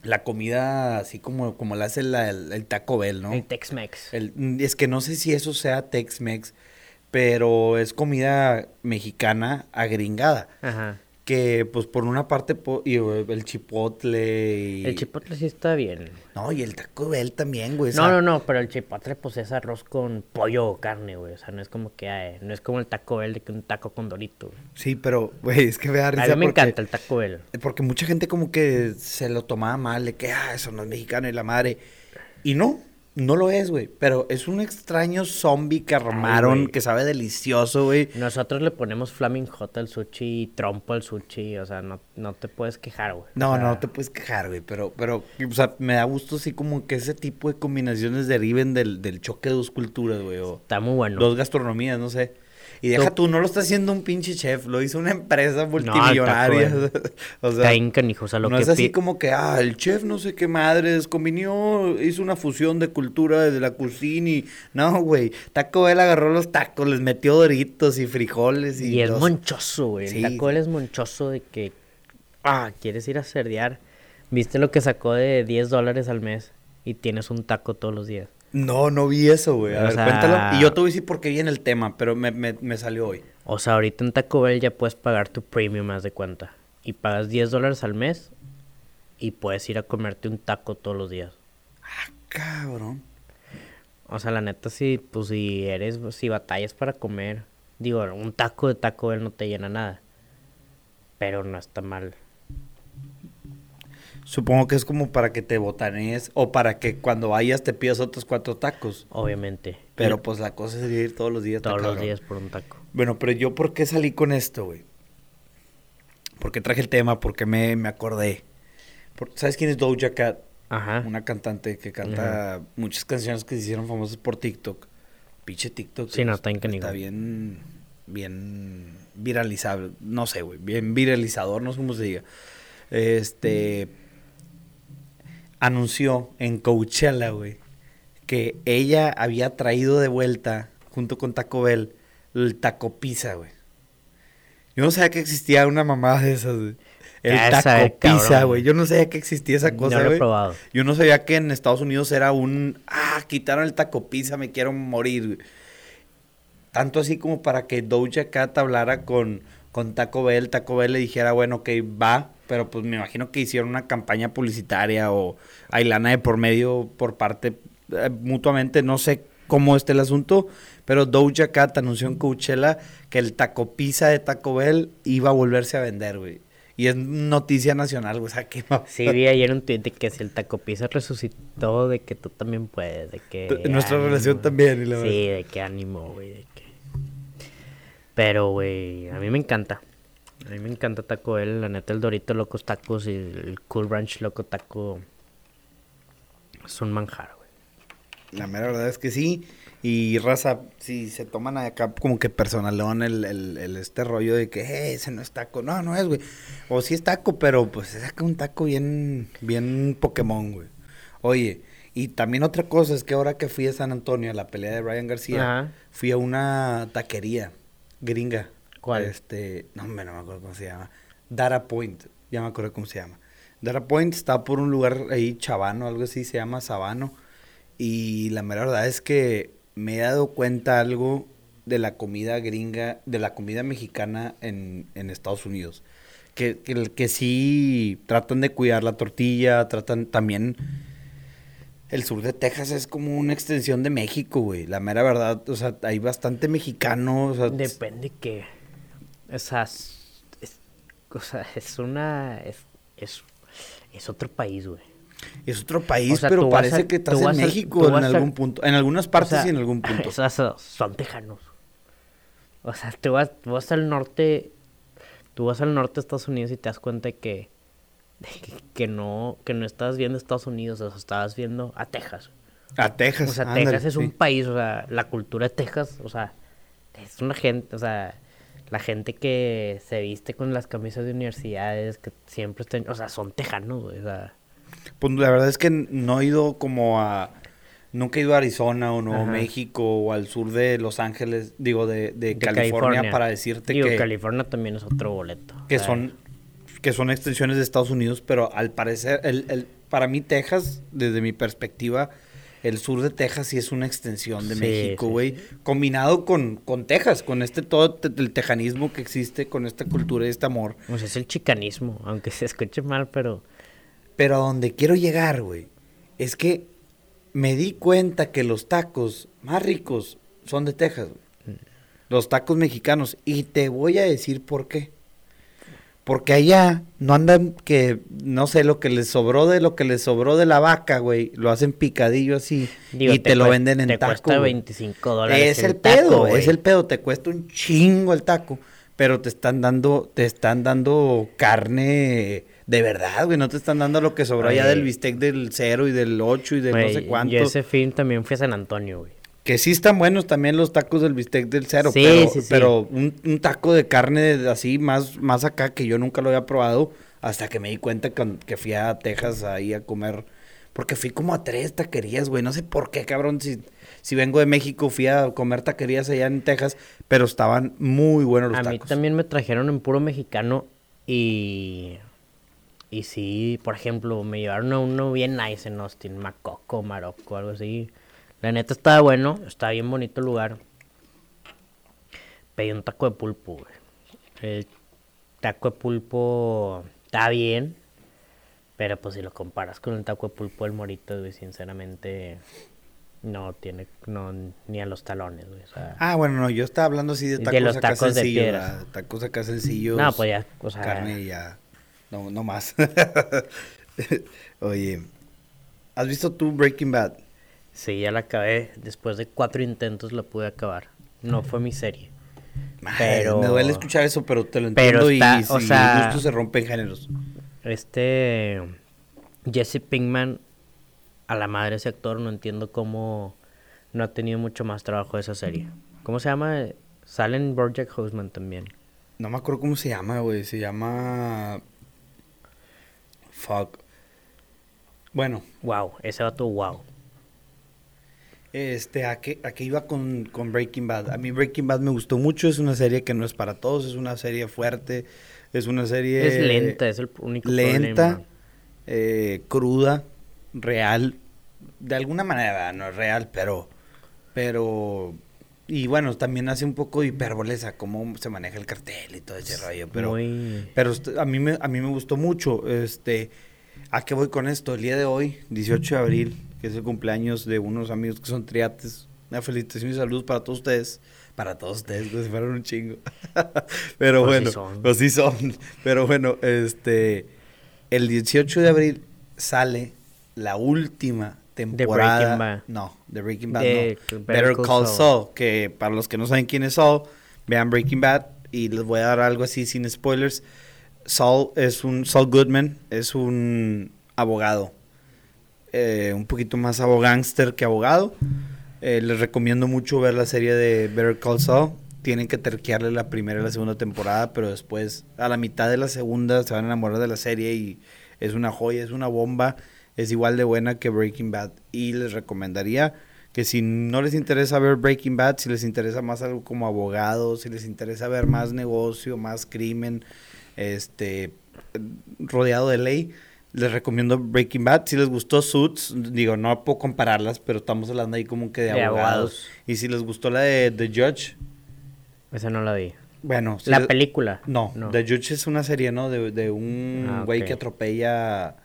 [SPEAKER 1] la comida así como, como la hace la- el, el Taco Bell, ¿no?
[SPEAKER 2] El Tex-Mex.
[SPEAKER 1] El- es que no sé si eso sea Tex-Mex, pero es comida mexicana agringada.
[SPEAKER 2] Ajá.
[SPEAKER 1] Que pues por una parte po- y, eh, el chipotle y...
[SPEAKER 2] El chipotle sí está bien.
[SPEAKER 1] No, y el Taco Bell también, güey. o
[SPEAKER 2] No,
[SPEAKER 1] sea,
[SPEAKER 2] no, no, pero el chipotle pues es arroz con pollo o carne, güey. O sea, no es como que, ay, no es como el taco Bell de que un taco con dorito, güey.
[SPEAKER 1] Sí, pero, güey, es que me da
[SPEAKER 2] A
[SPEAKER 1] risa
[SPEAKER 2] mí me
[SPEAKER 1] porque-
[SPEAKER 2] encanta el taco Bell.
[SPEAKER 1] Porque mucha gente como que se lo tomaba mal, de que, ah, eso no es mexicano y la madre. Y no, no lo es, güey. Pero es un extraño zombie que armaron, que sabe delicioso, güey.
[SPEAKER 2] Nosotros le ponemos flaming hot al sushi y trompo al sushi, o sea, no, no te puedes quejar, güey.
[SPEAKER 1] No,
[SPEAKER 2] O sea,
[SPEAKER 1] no te puedes quejar, güey, pero, pero, o sea, me da gusto así como que ese tipo de combinaciones deriven del, del choque de dos culturas, güey, o
[SPEAKER 2] Está muy bueno.
[SPEAKER 1] dos gastronomías, no sé. Y deja
[SPEAKER 2] Tú-
[SPEAKER 1] tú, no lo está haciendo un pinche chef, lo hizo una empresa multimillonaria. (laughs) o sea,
[SPEAKER 2] o sea, lo
[SPEAKER 1] no
[SPEAKER 2] que
[SPEAKER 1] es así como que, ah, el chef no sé qué madres, combinó, hizo una fusión de cultura de la cocina y... No, güey, Taco Bell agarró los tacos, les metió doritos y frijoles y...
[SPEAKER 2] Y es
[SPEAKER 1] los-
[SPEAKER 2] monchoso, güey.
[SPEAKER 1] Sí.
[SPEAKER 2] El taco Bell es monchoso de que, ah, quieres ir a cerdear. ¿Viste lo que sacó de 10 dólares al mes? Y tienes un taco todos los días.
[SPEAKER 1] No, no vi eso, güey. A
[SPEAKER 2] O
[SPEAKER 1] ver,
[SPEAKER 2] sea-
[SPEAKER 1] cuéntalo. Y yo te voy a decir por qué viene el tema, pero me, me, me salió hoy.
[SPEAKER 2] O sea, ahorita en Taco Bell ya puedes pagar tu premium más de cuenta. Y pagas 10 dólares al mes y puedes ir a comerte un taco todos los días.
[SPEAKER 1] Cabrón.
[SPEAKER 2] O sea, la neta, si, pues, si eres, si batallas para comer, digo, un taco de Taco Bell no te llena nada. Pero no está mal.
[SPEAKER 1] Supongo que es como para que te botanees o para que cuando vayas te pidas otros cuatro tacos.
[SPEAKER 2] Obviamente.
[SPEAKER 1] Pero pues la cosa sería ir todos los días.
[SPEAKER 2] todos los
[SPEAKER 1] cabrón.
[SPEAKER 2] días por un taco.
[SPEAKER 1] Bueno, pero yo por qué salí con esto, güey. ¿Por qué traje el tema? Porque me, me acordé. ¿Sabes quién es Doja Cat?
[SPEAKER 2] Ajá.
[SPEAKER 1] Una cantante que canta muchas canciones que se hicieron famosas por TikTok. Pinche TikTok.
[SPEAKER 2] Sí, no,
[SPEAKER 1] es-
[SPEAKER 2] está canijo.
[SPEAKER 1] Está bien, bien viralizable. No sé, güey. Bien viralizador, no sé cómo se diga. Este... Anunció en Coachella, güey, que ella había traído de vuelta, junto con Taco Bell, el taco pizza, güey. Yo no sabía que existía una mamada de esas, güey. El taco
[SPEAKER 2] sabe,
[SPEAKER 1] pizza, güey. Yo no sabía que existía esa cosa,
[SPEAKER 2] no lo he
[SPEAKER 1] güey.
[SPEAKER 2] probado.
[SPEAKER 1] Yo no sabía que en Estados Unidos era un, ah, quitaron el taco pizza, me quiero morir. güey. Tanto así como para que Doja Cat hablara con, con Taco Bell, Taco Bell le dijera, bueno, ok, va, pero pues me imagino que hicieron una campaña publicitaria o hay lana de por medio por parte eh, mutuamente, no sé cómo esté el asunto, pero Doja Cat anunció en Coachella que el taco pizza de Taco Bell iba a volverse a vender, güey. Y es noticia nacional, güey, o sea, que
[SPEAKER 2] Sí, vi ayer un tweet de que si el taco pizza resucitó, de que tú también puedes, de que...
[SPEAKER 1] Nuestra
[SPEAKER 2] ánimo.
[SPEAKER 1] relación también, y la
[SPEAKER 2] Sí, de que ánimo, güey, de que... Pero, güey, a mí me encanta. A mí me encanta Taco Bell, la neta, el Dorito Locos Tacos y el Cool Ranch Loco Taco es un manjar, güey.
[SPEAKER 1] La mera verdad es que sí. Y raza, si se toman acá como que personalón el, el, el este rollo de que "Eh, ese no es taco. No, no es, güey. O sí es taco, pero pues se saca un taco bien, bien Pokémon, güey. Oye, y también otra cosa es que ahora que fui a San Antonio a la pelea de Ryan García,
[SPEAKER 2] Ajá.
[SPEAKER 1] fui a una taquería gringa.
[SPEAKER 2] ¿Cuál?
[SPEAKER 1] Este, no, hombre, no me acuerdo cómo se llama. Dara Point, ya me acuerdo cómo se llama. Dara Point está por un lugar ahí, Chavano, algo así, se llama Sabano. Y la mera verdad es que me he dado cuenta algo de la comida gringa, de la comida mexicana en, en Estados Unidos. Que, que, que sí tratan de cuidar la tortilla, tratan también... El sur de Texas es como una extensión de México, güey. La mera verdad, o sea, hay bastante mexicano. O sea,
[SPEAKER 2] Depende que... Esas... es- o sea, es una, es, es, es otro país, güey.
[SPEAKER 1] Es otro país,
[SPEAKER 2] O sea,
[SPEAKER 1] pero parece
[SPEAKER 2] a-
[SPEAKER 1] que estás en
[SPEAKER 2] a-
[SPEAKER 1] México en
[SPEAKER 2] a-
[SPEAKER 1] algún punto. En algunas partes
[SPEAKER 2] O sea,
[SPEAKER 1] y en algún punto. (laughs)
[SPEAKER 2] o sea, so- son tejanos. O sea, tú vas, tú vas al norte, tú vas al norte de Estados Unidos y te das cuenta de que, de que, que no, que no estás viendo Estados Unidos, o sea, estabas viendo a Texas.
[SPEAKER 1] A Texas.
[SPEAKER 2] O sea,
[SPEAKER 1] ándale,
[SPEAKER 2] Texas es un país, o sea, la cultura de Texas, o sea, es una gente, o sea, la gente que se viste con las camisas de universidades, que siempre están, o sea, son tejanos, güey, o sea,
[SPEAKER 1] Pues la verdad es que no he ido como a... Nunca he ido a Arizona o Nuevo
[SPEAKER 2] Ajá.
[SPEAKER 1] México o al sur de Los Ángeles, digo, de, de
[SPEAKER 2] de
[SPEAKER 1] California, para decirte
[SPEAKER 2] Digo,
[SPEAKER 1] que,
[SPEAKER 2] California también es otro boleto.
[SPEAKER 1] que son que son extensiones de Estados Unidos, pero al parecer, el, el, para mí Texas, desde mi perspectiva, el sur de Texas sí es una extensión de
[SPEAKER 2] Sí,
[SPEAKER 1] México,
[SPEAKER 2] sí,
[SPEAKER 1] güey, combinado con, con Texas, con este todo te- el tejanismo que existe, con esta cultura y este amor.
[SPEAKER 2] Sea, es el chicanismo, aunque se escuche mal, pero...
[SPEAKER 1] Pero a donde quiero llegar, güey, es que me di cuenta que los tacos más ricos son de Texas, güey. Los tacos mexicanos. Y te voy a decir por qué. Porque allá no andan que, no sé, lo que les sobró de lo que les sobró de la vaca, güey. Lo hacen picadillo así.
[SPEAKER 2] Digo,
[SPEAKER 1] y te, lo venden en
[SPEAKER 2] te
[SPEAKER 1] taco.
[SPEAKER 2] cuesta
[SPEAKER 1] güey.
[SPEAKER 2] 25 dólares
[SPEAKER 1] Es el, pedo, es el pedo. Te cuesta un chingo el taco. Pero te están dando, te están dando carne de verdad, güey. No te están dando lo que sobró allá del bistec del cero y del 8 y del no sé cuánto.
[SPEAKER 2] Yo ese fin también fui a San Antonio, güey.
[SPEAKER 1] Que sí están buenos también los tacos del bistec del cero.
[SPEAKER 2] Sí,
[SPEAKER 1] pero,
[SPEAKER 2] sí, sí.
[SPEAKER 1] pero un, un taco de carne así más, más acá que yo nunca lo había probado hasta que me di cuenta con- que fui a Texas ahí a comer. Porque fui como a tres taquerías, güey. No sé por qué, cabrón. Si, si vengo de México, fui a comer taquerías allá en Texas, pero estaban muy buenos los
[SPEAKER 2] A mí
[SPEAKER 1] tacos.
[SPEAKER 2] también me trajeron en puro mexicano y... Y sí, por ejemplo, me llevaron a uno bien nice en Austin, Macoco, Marocco, algo así. La neta estaba bueno, estaba bien bonito el lugar. Pedí un taco de pulpo, güey. El taco de pulpo está bien, pero pues si lo comparas con el taco de pulpo del Morito, güey, sinceramente no tiene, no, ni a los talones, güey. O sea,
[SPEAKER 1] Ah, bueno, no, yo estaba hablando así de
[SPEAKER 2] De
[SPEAKER 1] tacos
[SPEAKER 2] los
[SPEAKER 1] acá
[SPEAKER 2] tacos de
[SPEAKER 1] sencillos.
[SPEAKER 2] piedra.
[SPEAKER 1] Tacos acá sencillos.
[SPEAKER 2] no, pues ya, o sea,
[SPEAKER 1] carne y ya. No, no más. (laughs) Oye, ¿has visto tú Breaking Bad?
[SPEAKER 2] Sí, ya la acabé. Después de cuatro intentos la pude acabar. No fue mi serie.
[SPEAKER 1] Madre,
[SPEAKER 2] Pero-
[SPEAKER 1] Me duele escuchar eso, pero te lo
[SPEAKER 2] pero
[SPEAKER 1] entiendo
[SPEAKER 2] está-
[SPEAKER 1] y
[SPEAKER 2] o sea-
[SPEAKER 1] el gusto se rompe en géneros.
[SPEAKER 2] Este Jesse Pinkman, a la madre ese actor, no entiendo cómo no ha tenido mucho más trabajo de esa serie. ¿Cómo se llama? Sale en Bojack Horseman también.
[SPEAKER 1] No me acuerdo cómo se llama, güey. Se llama... Fuck. Bueno,
[SPEAKER 2] Wow, ese vato, wow.
[SPEAKER 1] Este, ¿a qué, a qué iba con, con Breaking Bad? A mí Breaking Bad me gustó mucho. Es una serie que no es para todos. Es una serie fuerte. Es una serie...
[SPEAKER 2] es lenta, es el único
[SPEAKER 1] lenta,
[SPEAKER 2] problema.
[SPEAKER 1] eh, cruda, real, de alguna manera no es real, pero, pero, y bueno, también hace un poco de hipérboles a cómo se maneja el cartel y todo ese rollo, pero,
[SPEAKER 2] Muy...
[SPEAKER 1] pero a mí me, a mí me gustó mucho, este, ¿a qué voy con esto? El día de hoy, 18 de abril, que es el cumpleaños de unos amigos que son triates, una felicitación y saludos para todos ustedes. Para todos ustedes, pues fueron un chingo. (laughs) Pero
[SPEAKER 2] Pues sí
[SPEAKER 1] bueno,
[SPEAKER 2] son.
[SPEAKER 1] pues sí son. Pero bueno, este. El 18 de abril sale la última temporada.
[SPEAKER 2] Breaking Bad.
[SPEAKER 1] No, de Breaking Bad. No.
[SPEAKER 2] Better
[SPEAKER 1] Better
[SPEAKER 2] Call
[SPEAKER 1] Call
[SPEAKER 2] Saul.
[SPEAKER 1] Saul. Que para los que no saben quién es Saul, vean Breaking Bad. Y les voy a dar algo así sin spoilers. Saul es un. Saul Goodman es un abogado. Eh, un poquito más abogánster que abogado. Eh, les recomiendo mucho ver la serie de Better Call Saul. Tienen que terquearle la primera y la segunda temporada, pero después, a la mitad de la segunda, se van a enamorar de la serie y es una joya, es una bomba. Es igual de buena que Breaking Bad. Y les recomendaría que si no les interesa ver Breaking Bad, si les interesa más algo como abogado, si les interesa ver más negocio, más crimen, este, rodeado de ley, les recomiendo Breaking Bad. Si les gustó Suits, digo, no puedo compararlas, pero estamos hablando ahí como que de,
[SPEAKER 2] De
[SPEAKER 1] abogados.
[SPEAKER 2] abogados.
[SPEAKER 1] Y si les gustó la de The Judge,
[SPEAKER 2] Esa no la vi.
[SPEAKER 1] bueno. si
[SPEAKER 2] la
[SPEAKER 1] les-
[SPEAKER 2] película.
[SPEAKER 1] No, The Judge es una serie, ¿no? De, de un
[SPEAKER 2] Ah,
[SPEAKER 1] güey que atropella...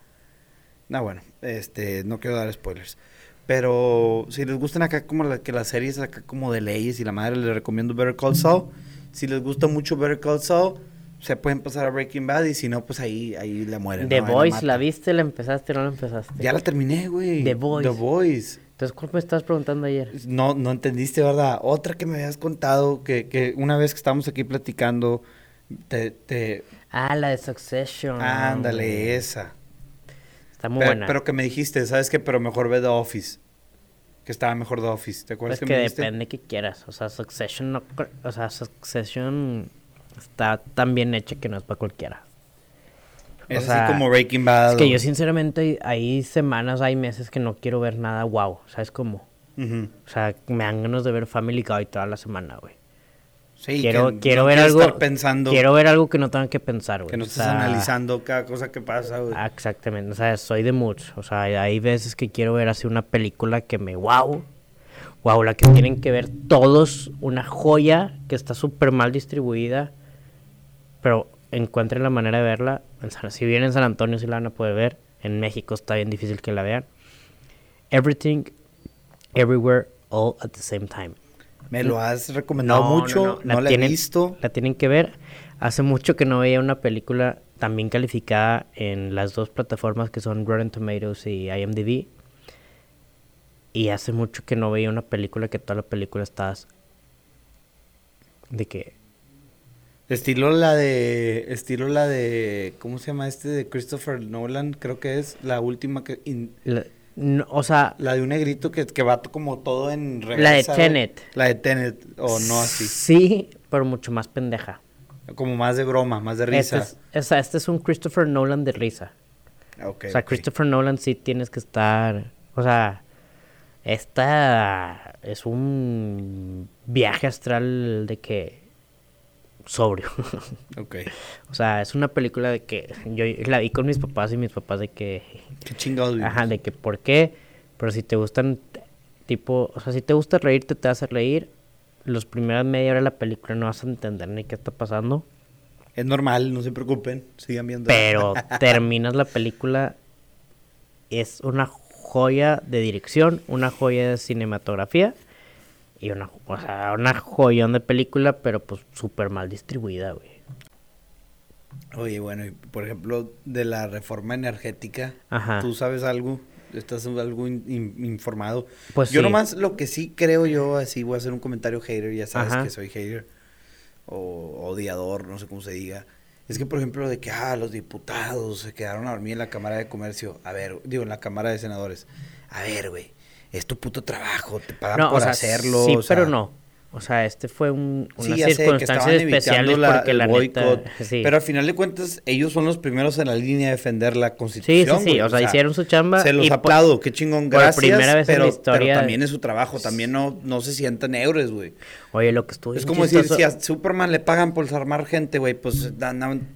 [SPEAKER 1] No, bueno, este, no quiero dar spoilers. Pero si les gustan acá como la, que las series acá como de leyes y la madre, les recomiendo Better Call Saul. Si les gusta mucho Better Call Saul, se pueden pasar a Breaking Bad y si no, pues ahí, ahí la mueren.
[SPEAKER 2] The Voice. ¿la viste? ¿La empezaste o no la empezaste?
[SPEAKER 1] Ya la terminé, güey.
[SPEAKER 2] The Voice.
[SPEAKER 1] The Voice.
[SPEAKER 2] Entonces, ¿cuál me estabas preguntando ayer?
[SPEAKER 1] No, no entendiste, ¿verdad? Otra que me habías contado, que, que una vez que estábamos aquí platicando, te... te...
[SPEAKER 2] Ah, la de Succession.
[SPEAKER 1] Ándale, esa.
[SPEAKER 2] Está muy
[SPEAKER 1] Pero,
[SPEAKER 2] buena.
[SPEAKER 1] pero que me dijiste, ¿sabes qué? Pero mejor ve The Office. Que estaba mejor The Office. ¿Te acuerdas
[SPEAKER 2] Es
[SPEAKER 1] que,
[SPEAKER 2] que
[SPEAKER 1] me dijiste?
[SPEAKER 2] depende que quieras. O sea, Succession no... O sea, Succession está tan bien hecha que no es para cualquiera.
[SPEAKER 1] Es
[SPEAKER 2] sea,
[SPEAKER 1] así como Breaking Bad.
[SPEAKER 2] Es que yo sinceramente hay- semanas, hay meses que no quiero ver nada wow. ¿Sabes cómo? O sea, me dan ganas de ver Family Guy toda la semana, güey.
[SPEAKER 1] Sí,
[SPEAKER 2] quiero quiero
[SPEAKER 1] no
[SPEAKER 2] ver algo...
[SPEAKER 1] estar pensando,
[SPEAKER 2] Quiero ver algo que no tenga que pensar, güey.
[SPEAKER 1] que no
[SPEAKER 2] O
[SPEAKER 1] estés
[SPEAKER 2] sea,
[SPEAKER 1] analizando cada cosa que pasa, güey.
[SPEAKER 2] ah, Exactamente, o sea, soy de moods. O sea, hay veces que quiero ver así una película que me wow. Wow, la que tienen que ver todos, una joya que está súper mal distribuida, pero encuentren la manera de verla. Si vienen en San Antonio, sí la van a poder ver. En México está bien difícil que la vean. Everything, Everywhere, All at the Same Time.
[SPEAKER 1] Me lo has recomendado
[SPEAKER 2] No, no,
[SPEAKER 1] mucho,
[SPEAKER 2] no,
[SPEAKER 1] no,
[SPEAKER 2] la
[SPEAKER 1] la,
[SPEAKER 2] tienen-
[SPEAKER 1] he visto.
[SPEAKER 2] La tienen que ver. Hace mucho que no veía una película también calificada en las dos plataformas que son Rotten Tomatoes y IMDb. Y hace mucho que no veía una película que toda la película estás de que
[SPEAKER 1] Estilo la de, estilo la de, ¿cómo se llama este? De Christopher Nolan, creo que es la última que, in-
[SPEAKER 2] la- no, o sea,
[SPEAKER 1] la de un negrito que, que va como todo en
[SPEAKER 2] La de. Tenet.
[SPEAKER 1] La de Tenet, o no así.
[SPEAKER 2] Sí, pero mucho más pendeja.
[SPEAKER 1] Como más de broma, más de
[SPEAKER 2] Este
[SPEAKER 1] risa.
[SPEAKER 2] es, esa- este es un Christopher Nolan de risa.
[SPEAKER 1] Ok,
[SPEAKER 2] o sea. Christopher Nolan sí tienes que estar. O sea, esta es un viaje astral de que. Sobrio. (laughs)
[SPEAKER 1] Ok.
[SPEAKER 2] o sea, es una película de que. Yo la vi con mis papás y mis papás de que.
[SPEAKER 1] Qué chingados.
[SPEAKER 2] Ajá, de que por qué. Pero si te gustan. Tipo. O sea, si te gusta reírte, te a reír. Los primeras media hora de la película no vas a entender ni qué está pasando.
[SPEAKER 1] Es normal, no se preocupen, sigan viendo.
[SPEAKER 2] Pero (laughs) terminas la película, es una joya de dirección, una joya de cinematografía y una, o sea, una joyón de película, pero pues súper mal distribuida, güey.
[SPEAKER 1] Oye, bueno, y por ejemplo, de la reforma energética,
[SPEAKER 2] Ajá.
[SPEAKER 1] ¿tú sabes algo? ¿Estás algo in- in- informado?
[SPEAKER 2] Pues
[SPEAKER 1] yo
[SPEAKER 2] sí.
[SPEAKER 1] nomás lo que sí creo yo, así voy a hacer un comentario hater, ya sabes
[SPEAKER 2] Ajá.
[SPEAKER 1] que soy hater o odiador, no sé cómo se diga. Es que, por ejemplo, de que, ah, los diputados se quedaron a dormir en la Cámara de Comercio. A ver, digo, en la Cámara de Senadores. A ver, güey, es tu puto trabajo, te pagan
[SPEAKER 2] No,
[SPEAKER 1] por
[SPEAKER 2] o sea,
[SPEAKER 1] hacerlo.
[SPEAKER 2] sí,
[SPEAKER 1] o sea,
[SPEAKER 2] pero no. O sea, este fue un,
[SPEAKER 1] Sí, estaban
[SPEAKER 2] especiales
[SPEAKER 1] evitando la-
[SPEAKER 2] porque la neta... Sí.
[SPEAKER 1] Pero al final de cuentas, ellos son los primeros en la línea de defender la
[SPEAKER 2] sí,
[SPEAKER 1] Constitución.
[SPEAKER 2] sí, sí.
[SPEAKER 1] güey,
[SPEAKER 2] O sea, hicieron su chamba.
[SPEAKER 1] Se los
[SPEAKER 2] y
[SPEAKER 1] aplaudo, qué chingón,
[SPEAKER 2] por
[SPEAKER 1] gracias.
[SPEAKER 2] primera vez en
[SPEAKER 1] pero,
[SPEAKER 2] la historia-
[SPEAKER 1] pero también es su trabajo, también no, no se sientan euros, güey.
[SPEAKER 2] Oye, lo que estuvo
[SPEAKER 1] Es como decir, si a Superman le pagan por salvar gente, güey, pues dan- dan-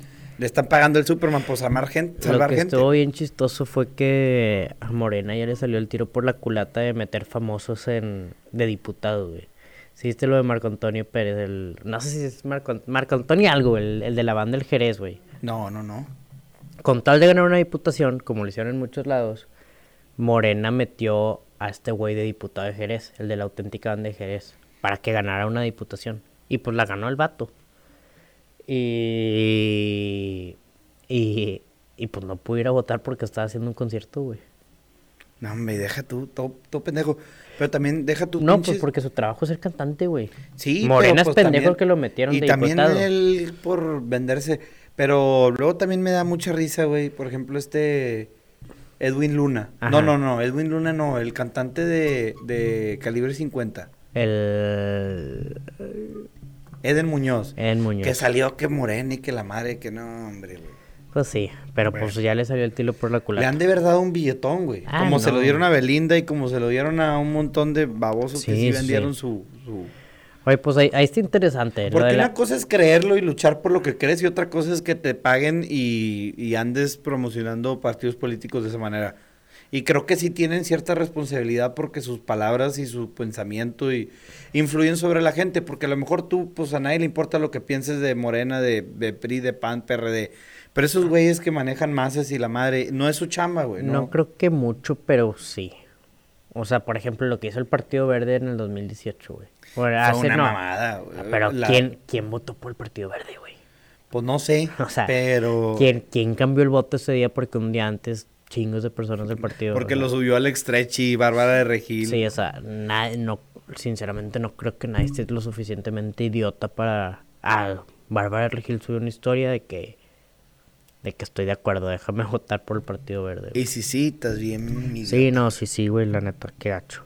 [SPEAKER 1] le están pagando el Superman por salvar gente.
[SPEAKER 2] Lo que
[SPEAKER 1] gente.
[SPEAKER 2] estuvo bien chistoso fue que a Morena ya le salió el tiro por la culata de meter famosos en de diputado, güey. Sí, viste lo de Marco Antonio Pérez, el... No sé si es Marco, Marco Antonio algo, el, el de la banda del Jerez, güey.
[SPEAKER 1] No, no, no.
[SPEAKER 2] Con tal de ganar una diputación, como lo hicieron en muchos lados, Morena metió a este güey de diputado de Jerez, el de la auténtica banda de Jerez, para que ganara una diputación. Y pues la ganó el vato. Y... Y... Y pues no pude ir a votar porque estaba haciendo un concierto, güey.
[SPEAKER 1] No, me deja tú, todo, todo pendejo. Pero también deja tú.
[SPEAKER 2] No,
[SPEAKER 1] pinches-
[SPEAKER 2] pues porque su trabajo es ser cantante, güey.
[SPEAKER 1] Sí,
[SPEAKER 2] Morena
[SPEAKER 1] pero,
[SPEAKER 2] es
[SPEAKER 1] pues,
[SPEAKER 2] pendejo
[SPEAKER 1] también-
[SPEAKER 2] que lo metieron
[SPEAKER 1] y
[SPEAKER 2] de
[SPEAKER 1] también
[SPEAKER 2] diputado.
[SPEAKER 1] él por venderse. Pero luego también me da mucha risa, güey. Por ejemplo, este Edwin Luna.
[SPEAKER 2] Ajá.
[SPEAKER 1] No, no, no. Edwin Luna no. El cantante de, de Calibre 50.
[SPEAKER 2] El...
[SPEAKER 1] Eden Muñoz.
[SPEAKER 2] En Muñoz.
[SPEAKER 1] Que salió que morena y que la madre, que no, hombre, güey.
[SPEAKER 2] Pues sí, pero pues ya le salió el tiro por la
[SPEAKER 1] Le
[SPEAKER 2] culata.
[SPEAKER 1] han de verdad dado un billetón, güey.
[SPEAKER 2] Ah,
[SPEAKER 1] como se lo
[SPEAKER 2] no.
[SPEAKER 1] dieron a Belinda y como se lo dieron a un montón de babosos que
[SPEAKER 2] Sí,
[SPEAKER 1] sí
[SPEAKER 2] sí.
[SPEAKER 1] vendieron su... su...
[SPEAKER 2] Oye, pues ahí, ahí está interesante.
[SPEAKER 1] Porque
[SPEAKER 2] de la-
[SPEAKER 1] una cosa es creerlo y luchar por lo que crees y otra cosa es que te paguen y, y andes promocionando partidos políticos de esa manera. Y creo que sí tienen cierta responsabilidad porque sus palabras y su pensamiento y influyen sobre la gente, porque a lo mejor tú, pues a nadie le importa lo que pienses de Morena, de, de PRI, de PAN, PRD, pero esos güeyes que manejan masas y la madre, no es su chamba, güey.
[SPEAKER 2] no.
[SPEAKER 1] No,
[SPEAKER 2] creo que mucho, pero sí. O sea, por ejemplo, lo que hizo el Partido Verde en el 2018, güey. Bueno, hace
[SPEAKER 1] una
[SPEAKER 2] no.
[SPEAKER 1] mamada, güey.
[SPEAKER 2] Pero
[SPEAKER 1] La-
[SPEAKER 2] ¿quién, ¿quién votó por el Partido Verde, güey?
[SPEAKER 1] Pues no sé, (laughs)
[SPEAKER 2] O sea,
[SPEAKER 1] pero...
[SPEAKER 2] ¿Quién, quién cambió el voto ese día? Porque un día antes chingos de personas del partido.
[SPEAKER 1] Porque lo subió Alex Stretchy, Bárbara de Regil.
[SPEAKER 2] Sí, o sea, na- no, sinceramente no creo que nadie esté lo suficientemente idiota para... Ah, Bárbara Regil subió una historia de que... De que estoy de acuerdo, déjame votar por el Partido Verde.
[SPEAKER 1] Y si sí, estás bien. mi
[SPEAKER 2] Sí, no, sí, sí, güey, la neta, qué gacho.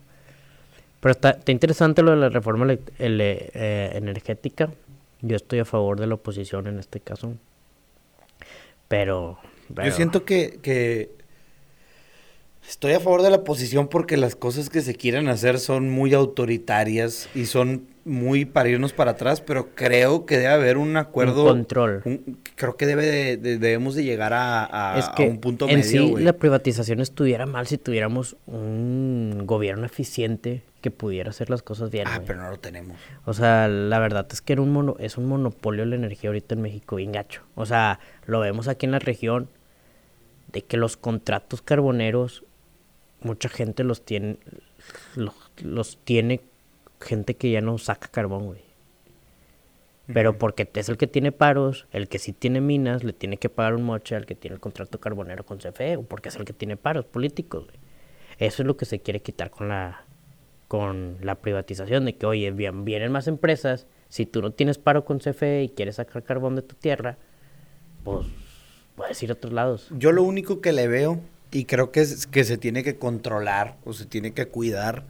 [SPEAKER 2] Pero está, está interesante lo de la reforma eh, energética. Yo estoy a favor de la oposición en este caso. Pero...
[SPEAKER 1] Yo
[SPEAKER 2] pero-
[SPEAKER 1] siento que, que estoy a favor de la posición porque las cosas que se quieren hacer son muy autoritarias y son muy para irnos para atrás, pero creo que debe haber un acuerdo.
[SPEAKER 2] Un control.
[SPEAKER 1] un- creo que debe de- de- debemos de llegar a, a-
[SPEAKER 2] es
[SPEAKER 1] a
[SPEAKER 2] que
[SPEAKER 1] un punto
[SPEAKER 2] en
[SPEAKER 1] medio,
[SPEAKER 2] sí la privatización estuviera mal si tuviéramos un gobierno eficiente que pudiera hacer las cosas bien.
[SPEAKER 1] Ah, pero no lo tenemos.
[SPEAKER 2] O sea, la verdad es que era un mono, es un monopolio la energía ahorita en México bien gacho. O sea, lo vemos aquí en la región de que los contratos carboneros mucha gente los tiene los, los tiene gente que ya no saca carbón, güey. Pero porque es el que tiene paros, el que sí tiene minas, le tiene que pagar un moche al que tiene el contrato carbonero con CFE, o porque es el que tiene paros políticos, güey. Eso es lo que se quiere quitar con la con la privatización de que, oye, bien, vienen más empresas, si tú no tienes paro con CFE y quieres sacar carbón de tu tierra, pues puedes ir a otros lados.
[SPEAKER 1] Yo lo único que le veo, y creo que es que se tiene que controlar o se tiene que cuidar,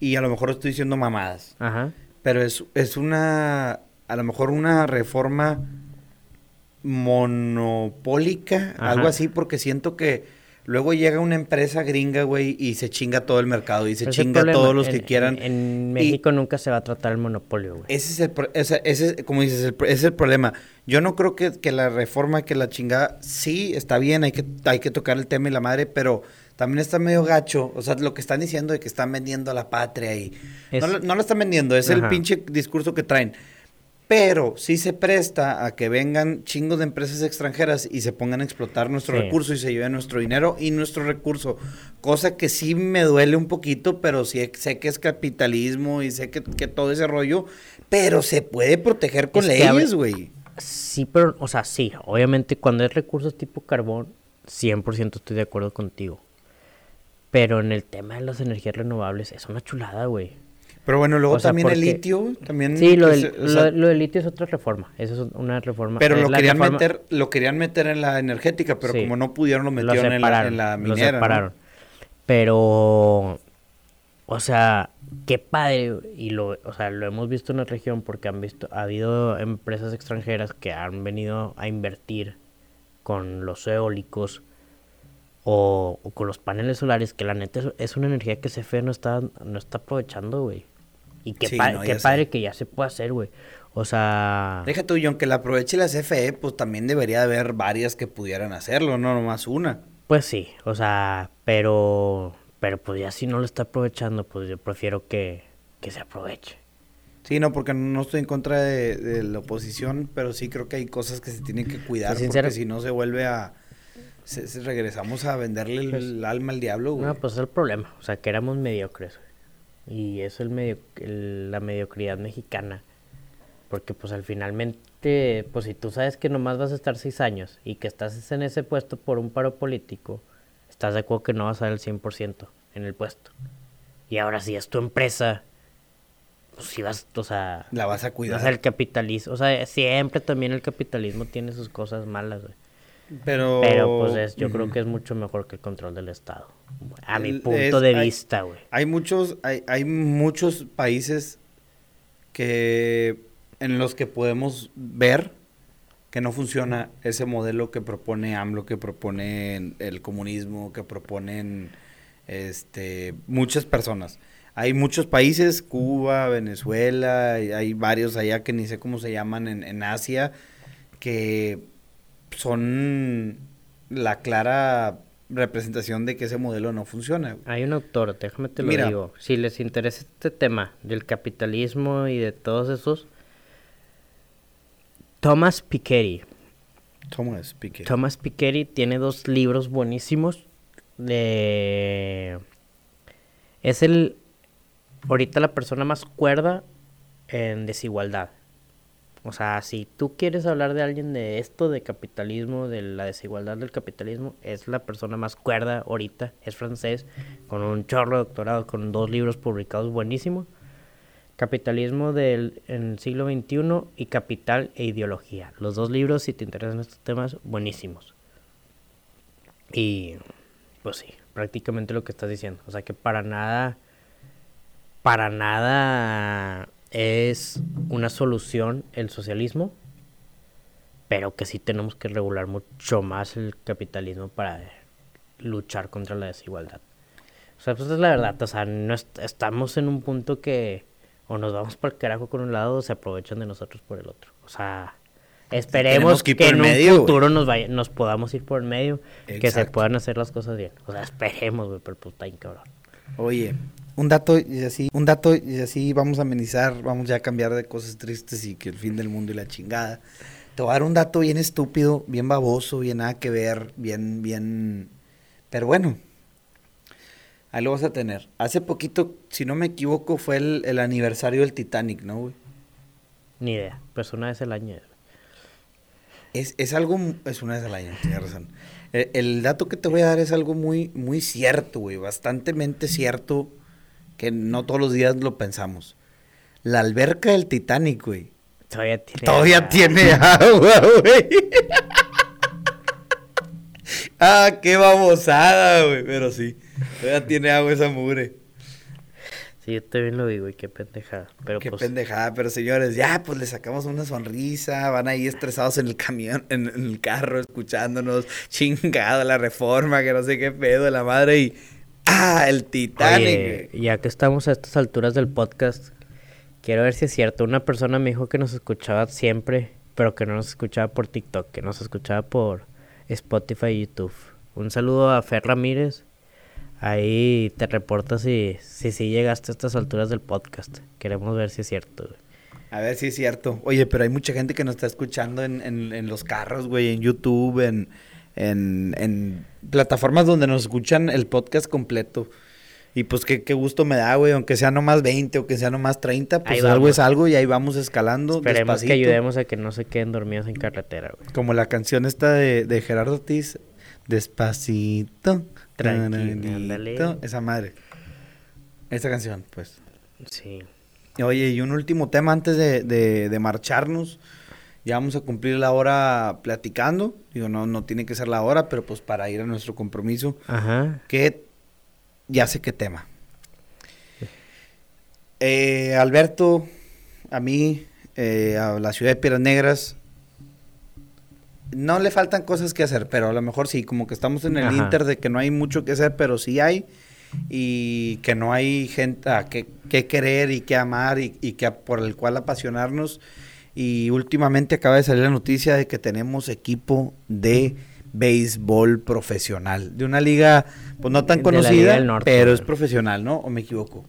[SPEAKER 1] y a lo mejor estoy diciendo mamadas,
[SPEAKER 2] Ajá.
[SPEAKER 1] pero es, es una, a lo mejor una reforma monopólica,
[SPEAKER 2] Ajá.
[SPEAKER 1] algo así, porque siento que luego llega una empresa gringa, güey, y se chinga todo el mercado, y se
[SPEAKER 2] ese
[SPEAKER 1] chinga a todos los
[SPEAKER 2] en-
[SPEAKER 1] que quieran.
[SPEAKER 2] En, en
[SPEAKER 1] y-
[SPEAKER 2] México nunca se va a tratar el monopolio, güey.
[SPEAKER 1] Ese es el, pro- ese, ese es, como dices, el, ese es el problema. Yo no creo que, que la reforma, que la chingada, sí, está bien, hay que, hay que tocar el tema y la madre, pero también está medio gacho. O sea, lo que están diciendo de que están vendiendo a la patria y...
[SPEAKER 2] Es-
[SPEAKER 1] No, no lo están vendiendo, es el pinche discurso que traen. Pero sí se presta a que vengan chingos de empresas extranjeras y se pongan a explotar nuestro
[SPEAKER 2] Sí.
[SPEAKER 1] recurso y se lleven nuestro dinero y nuestro recurso. Cosa que sí me duele un poquito, pero sí sé que es capitalismo y sé que, que todo ese rollo, pero se puede proteger con
[SPEAKER 2] Es
[SPEAKER 1] leyes, güey.
[SPEAKER 2] Sí, pero, o sea, sí, obviamente cuando es recursos tipo carbón, 100% estoy de acuerdo contigo. Pero en el tema de las energías renovables es una chulada, güey.
[SPEAKER 1] Pero bueno, luego
[SPEAKER 2] O sea,
[SPEAKER 1] también el litio, también...
[SPEAKER 2] Sí, lo del,
[SPEAKER 1] se- o
[SPEAKER 2] lo,
[SPEAKER 1] sea,
[SPEAKER 2] lo del litio es otra reforma. Eso es una reforma.
[SPEAKER 1] pero lo querían
[SPEAKER 2] reforma-
[SPEAKER 1] meter, lo querían meter en la energética, pero
[SPEAKER 2] Sí.
[SPEAKER 1] como no pudieron, lo
[SPEAKER 2] lo
[SPEAKER 1] metieron en la, en la
[SPEAKER 2] lo
[SPEAKER 1] minera. ¿no?
[SPEAKER 2] separaron. Pero, o sea, qué padre, y lo, o sea, lo hemos visto en la región porque han visto, ha habido empresas extranjeras que han venido a invertir con los eólicos o, o con los paneles solares, que la neta es, es una energía que CFE no está, no está aprovechando, güey. Y qué,
[SPEAKER 1] Sí,
[SPEAKER 2] pa-
[SPEAKER 1] no,
[SPEAKER 2] qué
[SPEAKER 1] ya sé.
[SPEAKER 2] padre que ya se puede hacer, güey. O sea,
[SPEAKER 1] Deja tú, y aunque la aproveche la CFE, pues también debería haber varias que pudieran hacerlo, no nomás una.
[SPEAKER 2] Pues sí, o sea, pero, pero pues ya si no lo está aprovechando, pues yo prefiero que, que se aproveche.
[SPEAKER 1] Sí, no, porque no estoy en contra de, de la oposición, pero sí creo que hay cosas que se tienen que cuidar,
[SPEAKER 2] Pues,
[SPEAKER 1] porque si no se vuelve a... se- se- regresamos a venderle el,
[SPEAKER 2] Pues,
[SPEAKER 1] el alma al diablo, güey.
[SPEAKER 2] No, pues es el problema, o sea, que éramos mediocres. güey. Y es el medio, el- la mediocridad mexicana. Porque pues al finalmente, pues si tú sabes que nomás vas a estar seis años y que estás en ese puesto por un paro político, estás de acuerdo que no vas a dar el 100% en el puesto. Y ahora si es tu empresa, pues si vas, o sea,
[SPEAKER 1] La vas a cuidar.
[SPEAKER 2] sea, el capitalismo, o sea, siempre también el capitalismo tiene sus cosas malas, güey.
[SPEAKER 1] Pero...
[SPEAKER 2] Pero pues es, yo creo que es mucho mejor que el control del Estado. A mi punto
[SPEAKER 1] es-
[SPEAKER 2] de
[SPEAKER 1] hay-
[SPEAKER 2] vista, güey.
[SPEAKER 1] Hay muchos, hay, hay muchos países que en los que podemos ver que no funciona ese modelo que propone AMLO, que propone el comunismo, que proponen este muchas personas. Hay muchos países, Cuba, Venezuela, hay varios allá que ni sé cómo se llaman en, en Asia, que son la clara representación de que ese modelo no funciona. güey.
[SPEAKER 2] Hay un autor, déjame te lo
[SPEAKER 1] Mira.
[SPEAKER 2] digo. Si les interesa este tema del capitalismo y de todos esos, Thomas Piketty.
[SPEAKER 1] Thomas Piketty.
[SPEAKER 2] Thomas Piketty tiene dos libros buenísimos. De... Es el... Ahorita la persona más cuerda en desigualdad. O sea, si tú quieres hablar de alguien de esto, de capitalismo, de la desigualdad del capitalismo, es la persona más cuerda ahorita. Es francés, con un chorro de doctorado, con dos libros publicados buenísimos. Capitalismo del en el siglo XXI y Capital e Ideología. Los dos libros, si te interesan estos temas, buenísimos. Y pues sí, prácticamente lo que estás diciendo. O sea que para nada, para nada es una solución el socialismo, pero que sí tenemos que regular mucho más el capitalismo para luchar contra la desigualdad. O sea, pues es la verdad, o sea, no estamos en un punto que o nos vamos para el carajo con un lado o se aprovechan de nosotros por el otro. O sea, esperemos que, en un futuro nos, vaya, nos podamos ir por el medio, que se puedan hacer las cosas bien. O sea, esperemos, güey, pero pues está cabrón.
[SPEAKER 1] Oye, un dato y así, un dato y así vamos a amenizar, vamos ya a cambiar de cosas tristes y que el fin del mundo y la chingada. Te voy a dar un dato bien estúpido, bien baboso, bien nada que ver, bien, bien. Pero bueno, ahí lo vas a tener. Hace poquito, si no me equivoco, fue el, aniversario del Titanic, ¿no, güey?
[SPEAKER 2] Ni idea, pues una vez al año.
[SPEAKER 1] Es, es algo, es una vez al año, tienes razón. El, el, dato que te voy a dar es algo muy, muy cierto, güey, bastantemente cierto que no todos los días lo pensamos. La alberca del Titanic, güey.
[SPEAKER 2] Todavía tiene
[SPEAKER 1] Todavía agua. tiene (laughs) agua, güey. (laughs) ah, qué babosada, güey. Pero sí, todavía tiene agua esa mugre.
[SPEAKER 2] Sí, yo también lo digo, y qué pendejada. Pero
[SPEAKER 1] qué
[SPEAKER 2] pues...
[SPEAKER 1] pendejada, pero señores, ya, pues le sacamos una sonrisa, van ahí estresados en el camión, (laughs) en, en el carro, escuchándonos, chingado la reforma, que no sé qué pedo de la madre, y Ah, el Titanic.
[SPEAKER 2] ya que estamos a estas alturas del podcast, quiero ver si es cierto. Una persona me dijo que nos escuchaba siempre, pero que no nos escuchaba por TikTok, que nos escuchaba por Spotify y YouTube. Un saludo a Fer Ramírez. Ahí te reportas si, si, si llegaste a estas alturas del podcast. Queremos ver si es cierto.
[SPEAKER 1] A ver si es cierto. Oye, pero hay mucha gente que nos está escuchando en, en, en los carros, güey, en YouTube, en en, en plataformas donde nos escuchan el podcast completo. Y pues qué, qué gusto me da, güey, aunque sea nomás 20 o que sea nomás 30, pues algo es algo y ahí vamos escalando.
[SPEAKER 2] Esperemos que ayudemos a que no se queden dormidos en carretera, güey.
[SPEAKER 1] Como la canción esta de, de Gerardo Ortiz, Despacito,
[SPEAKER 2] Tranquilo,
[SPEAKER 1] esa madre. Esa canción, pues.
[SPEAKER 2] Sí.
[SPEAKER 1] Oye, y un último tema antes de, de, de marcharnos. Ya vamos a cumplir la hora platicando. Digo, no, no tiene que ser la hora, pero pues para ir a nuestro compromiso.
[SPEAKER 2] Ajá.
[SPEAKER 1] Que ya sé qué tema. Eh, Alberto, a mí, eh, a la ciudad de Piedras Negras, no le faltan cosas que hacer, pero a lo mejor sí, como que estamos en el
[SPEAKER 2] Ajá.
[SPEAKER 1] inter de que no hay mucho que hacer, pero sí hay. Y que no hay gente a que, que querer y que amar y, y que por el cual apasionarnos. Y últimamente acaba de salir la noticia de que tenemos equipo de béisbol profesional. De una liga, pues no tan
[SPEAKER 2] De
[SPEAKER 1] conocida,
[SPEAKER 2] del Norte,
[SPEAKER 1] pero es profesional, ¿no? ¿O me equivoco?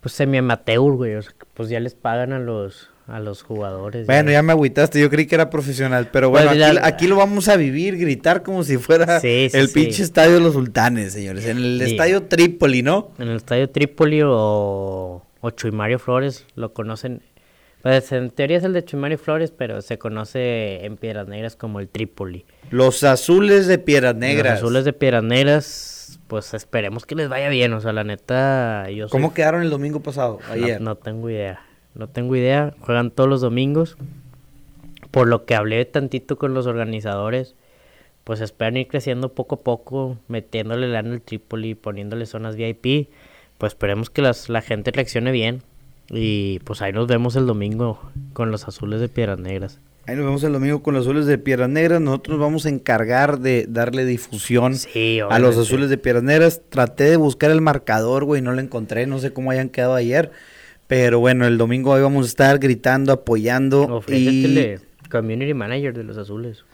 [SPEAKER 2] Pues semi-amateur, güey. o sea, pues ya les pagan a los, a los jugadores.
[SPEAKER 1] Bueno, ya me agüitaste, yo creí que era profesional, pero bueno,
[SPEAKER 2] Pues
[SPEAKER 1] aquí,
[SPEAKER 2] la-
[SPEAKER 1] aquí lo vamos a vivir, gritar como si fuera
[SPEAKER 2] Sí, sí,
[SPEAKER 1] el
[SPEAKER 2] sí.
[SPEAKER 1] pinche estadio de los sultanes, señores, en el estadio Trípoli, ¿no?
[SPEAKER 2] En el estadio Trípoli o, o Flores lo conocen. Pues en teoría es el de Chuimario Flores, pero se conoce en Piedras Negras como el Trípoli.
[SPEAKER 1] Los azules de Piedras Negras.
[SPEAKER 2] Los azules de Piedras Negras, pues esperemos que les vaya bien. O sea, la neta, yo soy-
[SPEAKER 1] ¿Cómo quedaron el domingo pasado?
[SPEAKER 2] no,
[SPEAKER 1] Ayer.
[SPEAKER 2] no tengo idea. No tengo idea. Juegan todos los domingos. Por lo que hablé tantito con los organizadores, pues esperan ir creciendo poco a poco, metiéndole lana al Trípoli, poniéndole zonas VIP. Pues esperemos que las, la gente reaccione bien. Y pues ahí nos vemos el domingo con los azules de Piedras Negras.
[SPEAKER 1] Ahí nos vemos el domingo con los azules de Piedras Negras. Nosotros nos vamos a encargar de darle difusión
[SPEAKER 2] Sí,
[SPEAKER 1] a los azules de Piedras Negras. Traté de buscar el marcador, güey, no lo encontré. No sé cómo hayan quedado ayer. Pero bueno, el domingo ahí vamos a estar gritando, apoyando. y...
[SPEAKER 2] Ofrécetele community manager de los azules.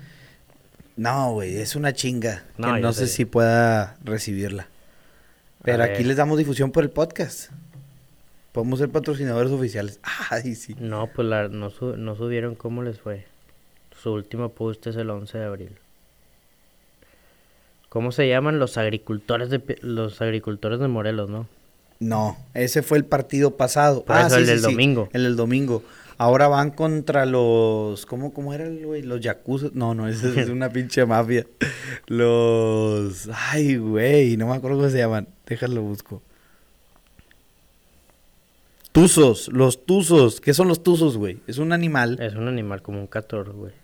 [SPEAKER 1] No, güey, es una chinga.
[SPEAKER 2] No,
[SPEAKER 1] que
[SPEAKER 2] yo
[SPEAKER 1] no sé
[SPEAKER 2] sé.
[SPEAKER 1] si pueda recibirla. Pero aquí les damos difusión por el podcast. Podemos ser patrocinadores oficiales. (laughs) Ay, sí.
[SPEAKER 2] No, pues la- no, su- no subieron cómo les fue. Su último post es el 11 de abril. ¿Cómo se llaman los agricultores de los agricultores de Morelos, no?
[SPEAKER 1] No, ese fue el partido pasado.
[SPEAKER 2] Por eso el del domingo.
[SPEAKER 1] El del domingo. Ahora van contra los. ¿Cómo, cómo era el güey? Los yakuza. No, no, esa es (laughs) una pinche mafia. Los. Ay, güey, no me acuerdo cómo se llaman. Déjalo busco. Tuzos, los tuzos. ¿Qué son los tuzos, güey? Es un animal.
[SPEAKER 2] Es un animal como un cator, güey.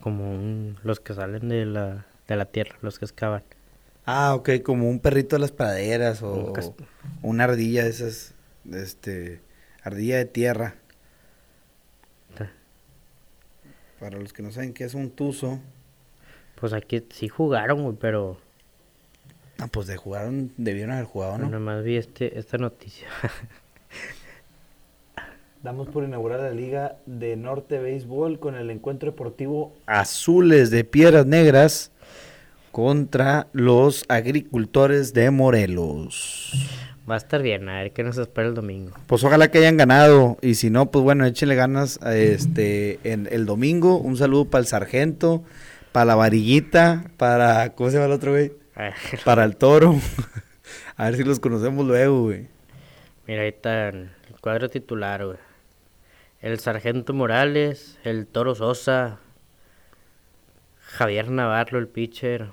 [SPEAKER 2] Como un... los que salen de la, de la tierra, los que excavan.
[SPEAKER 1] Ah, ok, como un perrito de las praderas o,
[SPEAKER 2] Un cas-
[SPEAKER 1] o una ardilla de esas, este, ardilla de tierra.
[SPEAKER 2] Ta-
[SPEAKER 1] Para los que no saben qué es un tuzo,
[SPEAKER 2] Pues aquí sí jugaron, güey, pero
[SPEAKER 1] ah, pues de jugaron, debieron haber jugado, ¿no?
[SPEAKER 2] nada más vi este, esta noticia. (laughs)
[SPEAKER 1] Damos por inaugurar la Liga de Norte Béisbol con el encuentro deportivo Azules de Piedras Negras contra los agricultores de Morelos.
[SPEAKER 2] Va a estar bien, a ver qué nos espera el domingo.
[SPEAKER 1] Pues ojalá que hayan ganado y si no, pues bueno, échenle ganas a este en el domingo. Un saludo para el sargento, para la varillita, para ¿cómo se llama el otro güey? Para el toro. (laughs) a ver si los conocemos luego, güey.
[SPEAKER 2] Mira, ahí está el cuadro titular, güey. El Sargento Morales, el Toro Sosa, Javier Navarro, el pitcher.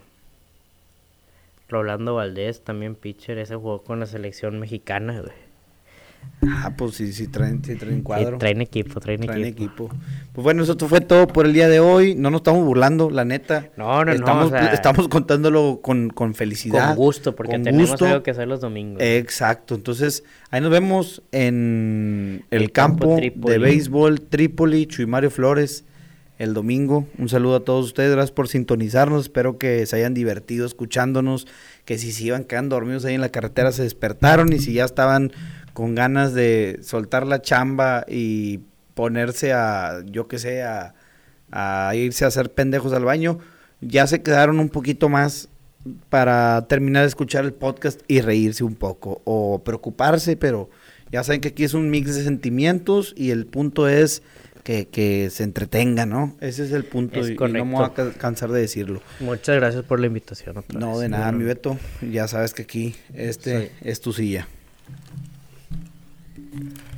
[SPEAKER 2] Rolando Valdés, también pitcher. Ese jugó con la selección mexicana, güey.
[SPEAKER 1] Ah, pues sí, sí traen, sí traen
[SPEAKER 2] Sí,
[SPEAKER 1] cuadro.
[SPEAKER 2] traen equipo, traen,
[SPEAKER 1] Traen
[SPEAKER 2] equipo.
[SPEAKER 1] equipo. Pues bueno, eso fue todo por el día de hoy. No nos estamos burlando, la neta.
[SPEAKER 2] No, no, no,
[SPEAKER 1] estamos,
[SPEAKER 2] o sea-
[SPEAKER 1] estamos contándolo con, con felicidad.
[SPEAKER 2] Con gusto, porque
[SPEAKER 1] con
[SPEAKER 2] tenemos
[SPEAKER 1] gusto.
[SPEAKER 2] algo que hacer los domingos.
[SPEAKER 1] Exacto, entonces ahí nos vemos en el,
[SPEAKER 2] El campo
[SPEAKER 1] de béisbol Trípoli, Chuy Mario Flores, el domingo. Un saludo a todos ustedes, gracias por sintonizarnos, espero que se hayan divertido escuchándonos, que si se iban quedando dormidos ahí en la carretera se despertaron y si ya estaban con ganas de soltar la chamba y ponerse a, yo qué sé, a, a irse a hacer pendejos al baño, ya se quedaron un poquito más para terminar de escuchar el podcast y reírse un poco o preocuparse, pero ya saben que aquí es un mix de sentimientos y el punto es que, que se entretenga, ¿no? Ese es el punto
[SPEAKER 2] Es
[SPEAKER 1] y, y no me voy a cansar de decirlo.
[SPEAKER 2] Muchas gracias por la invitación. otra
[SPEAKER 1] No,
[SPEAKER 2] vez.
[SPEAKER 1] de nada,
[SPEAKER 2] Bueno,
[SPEAKER 1] mi Beto. Ya sabes que aquí este
[SPEAKER 2] Sí.
[SPEAKER 1] es tu silla. Mm-hmm.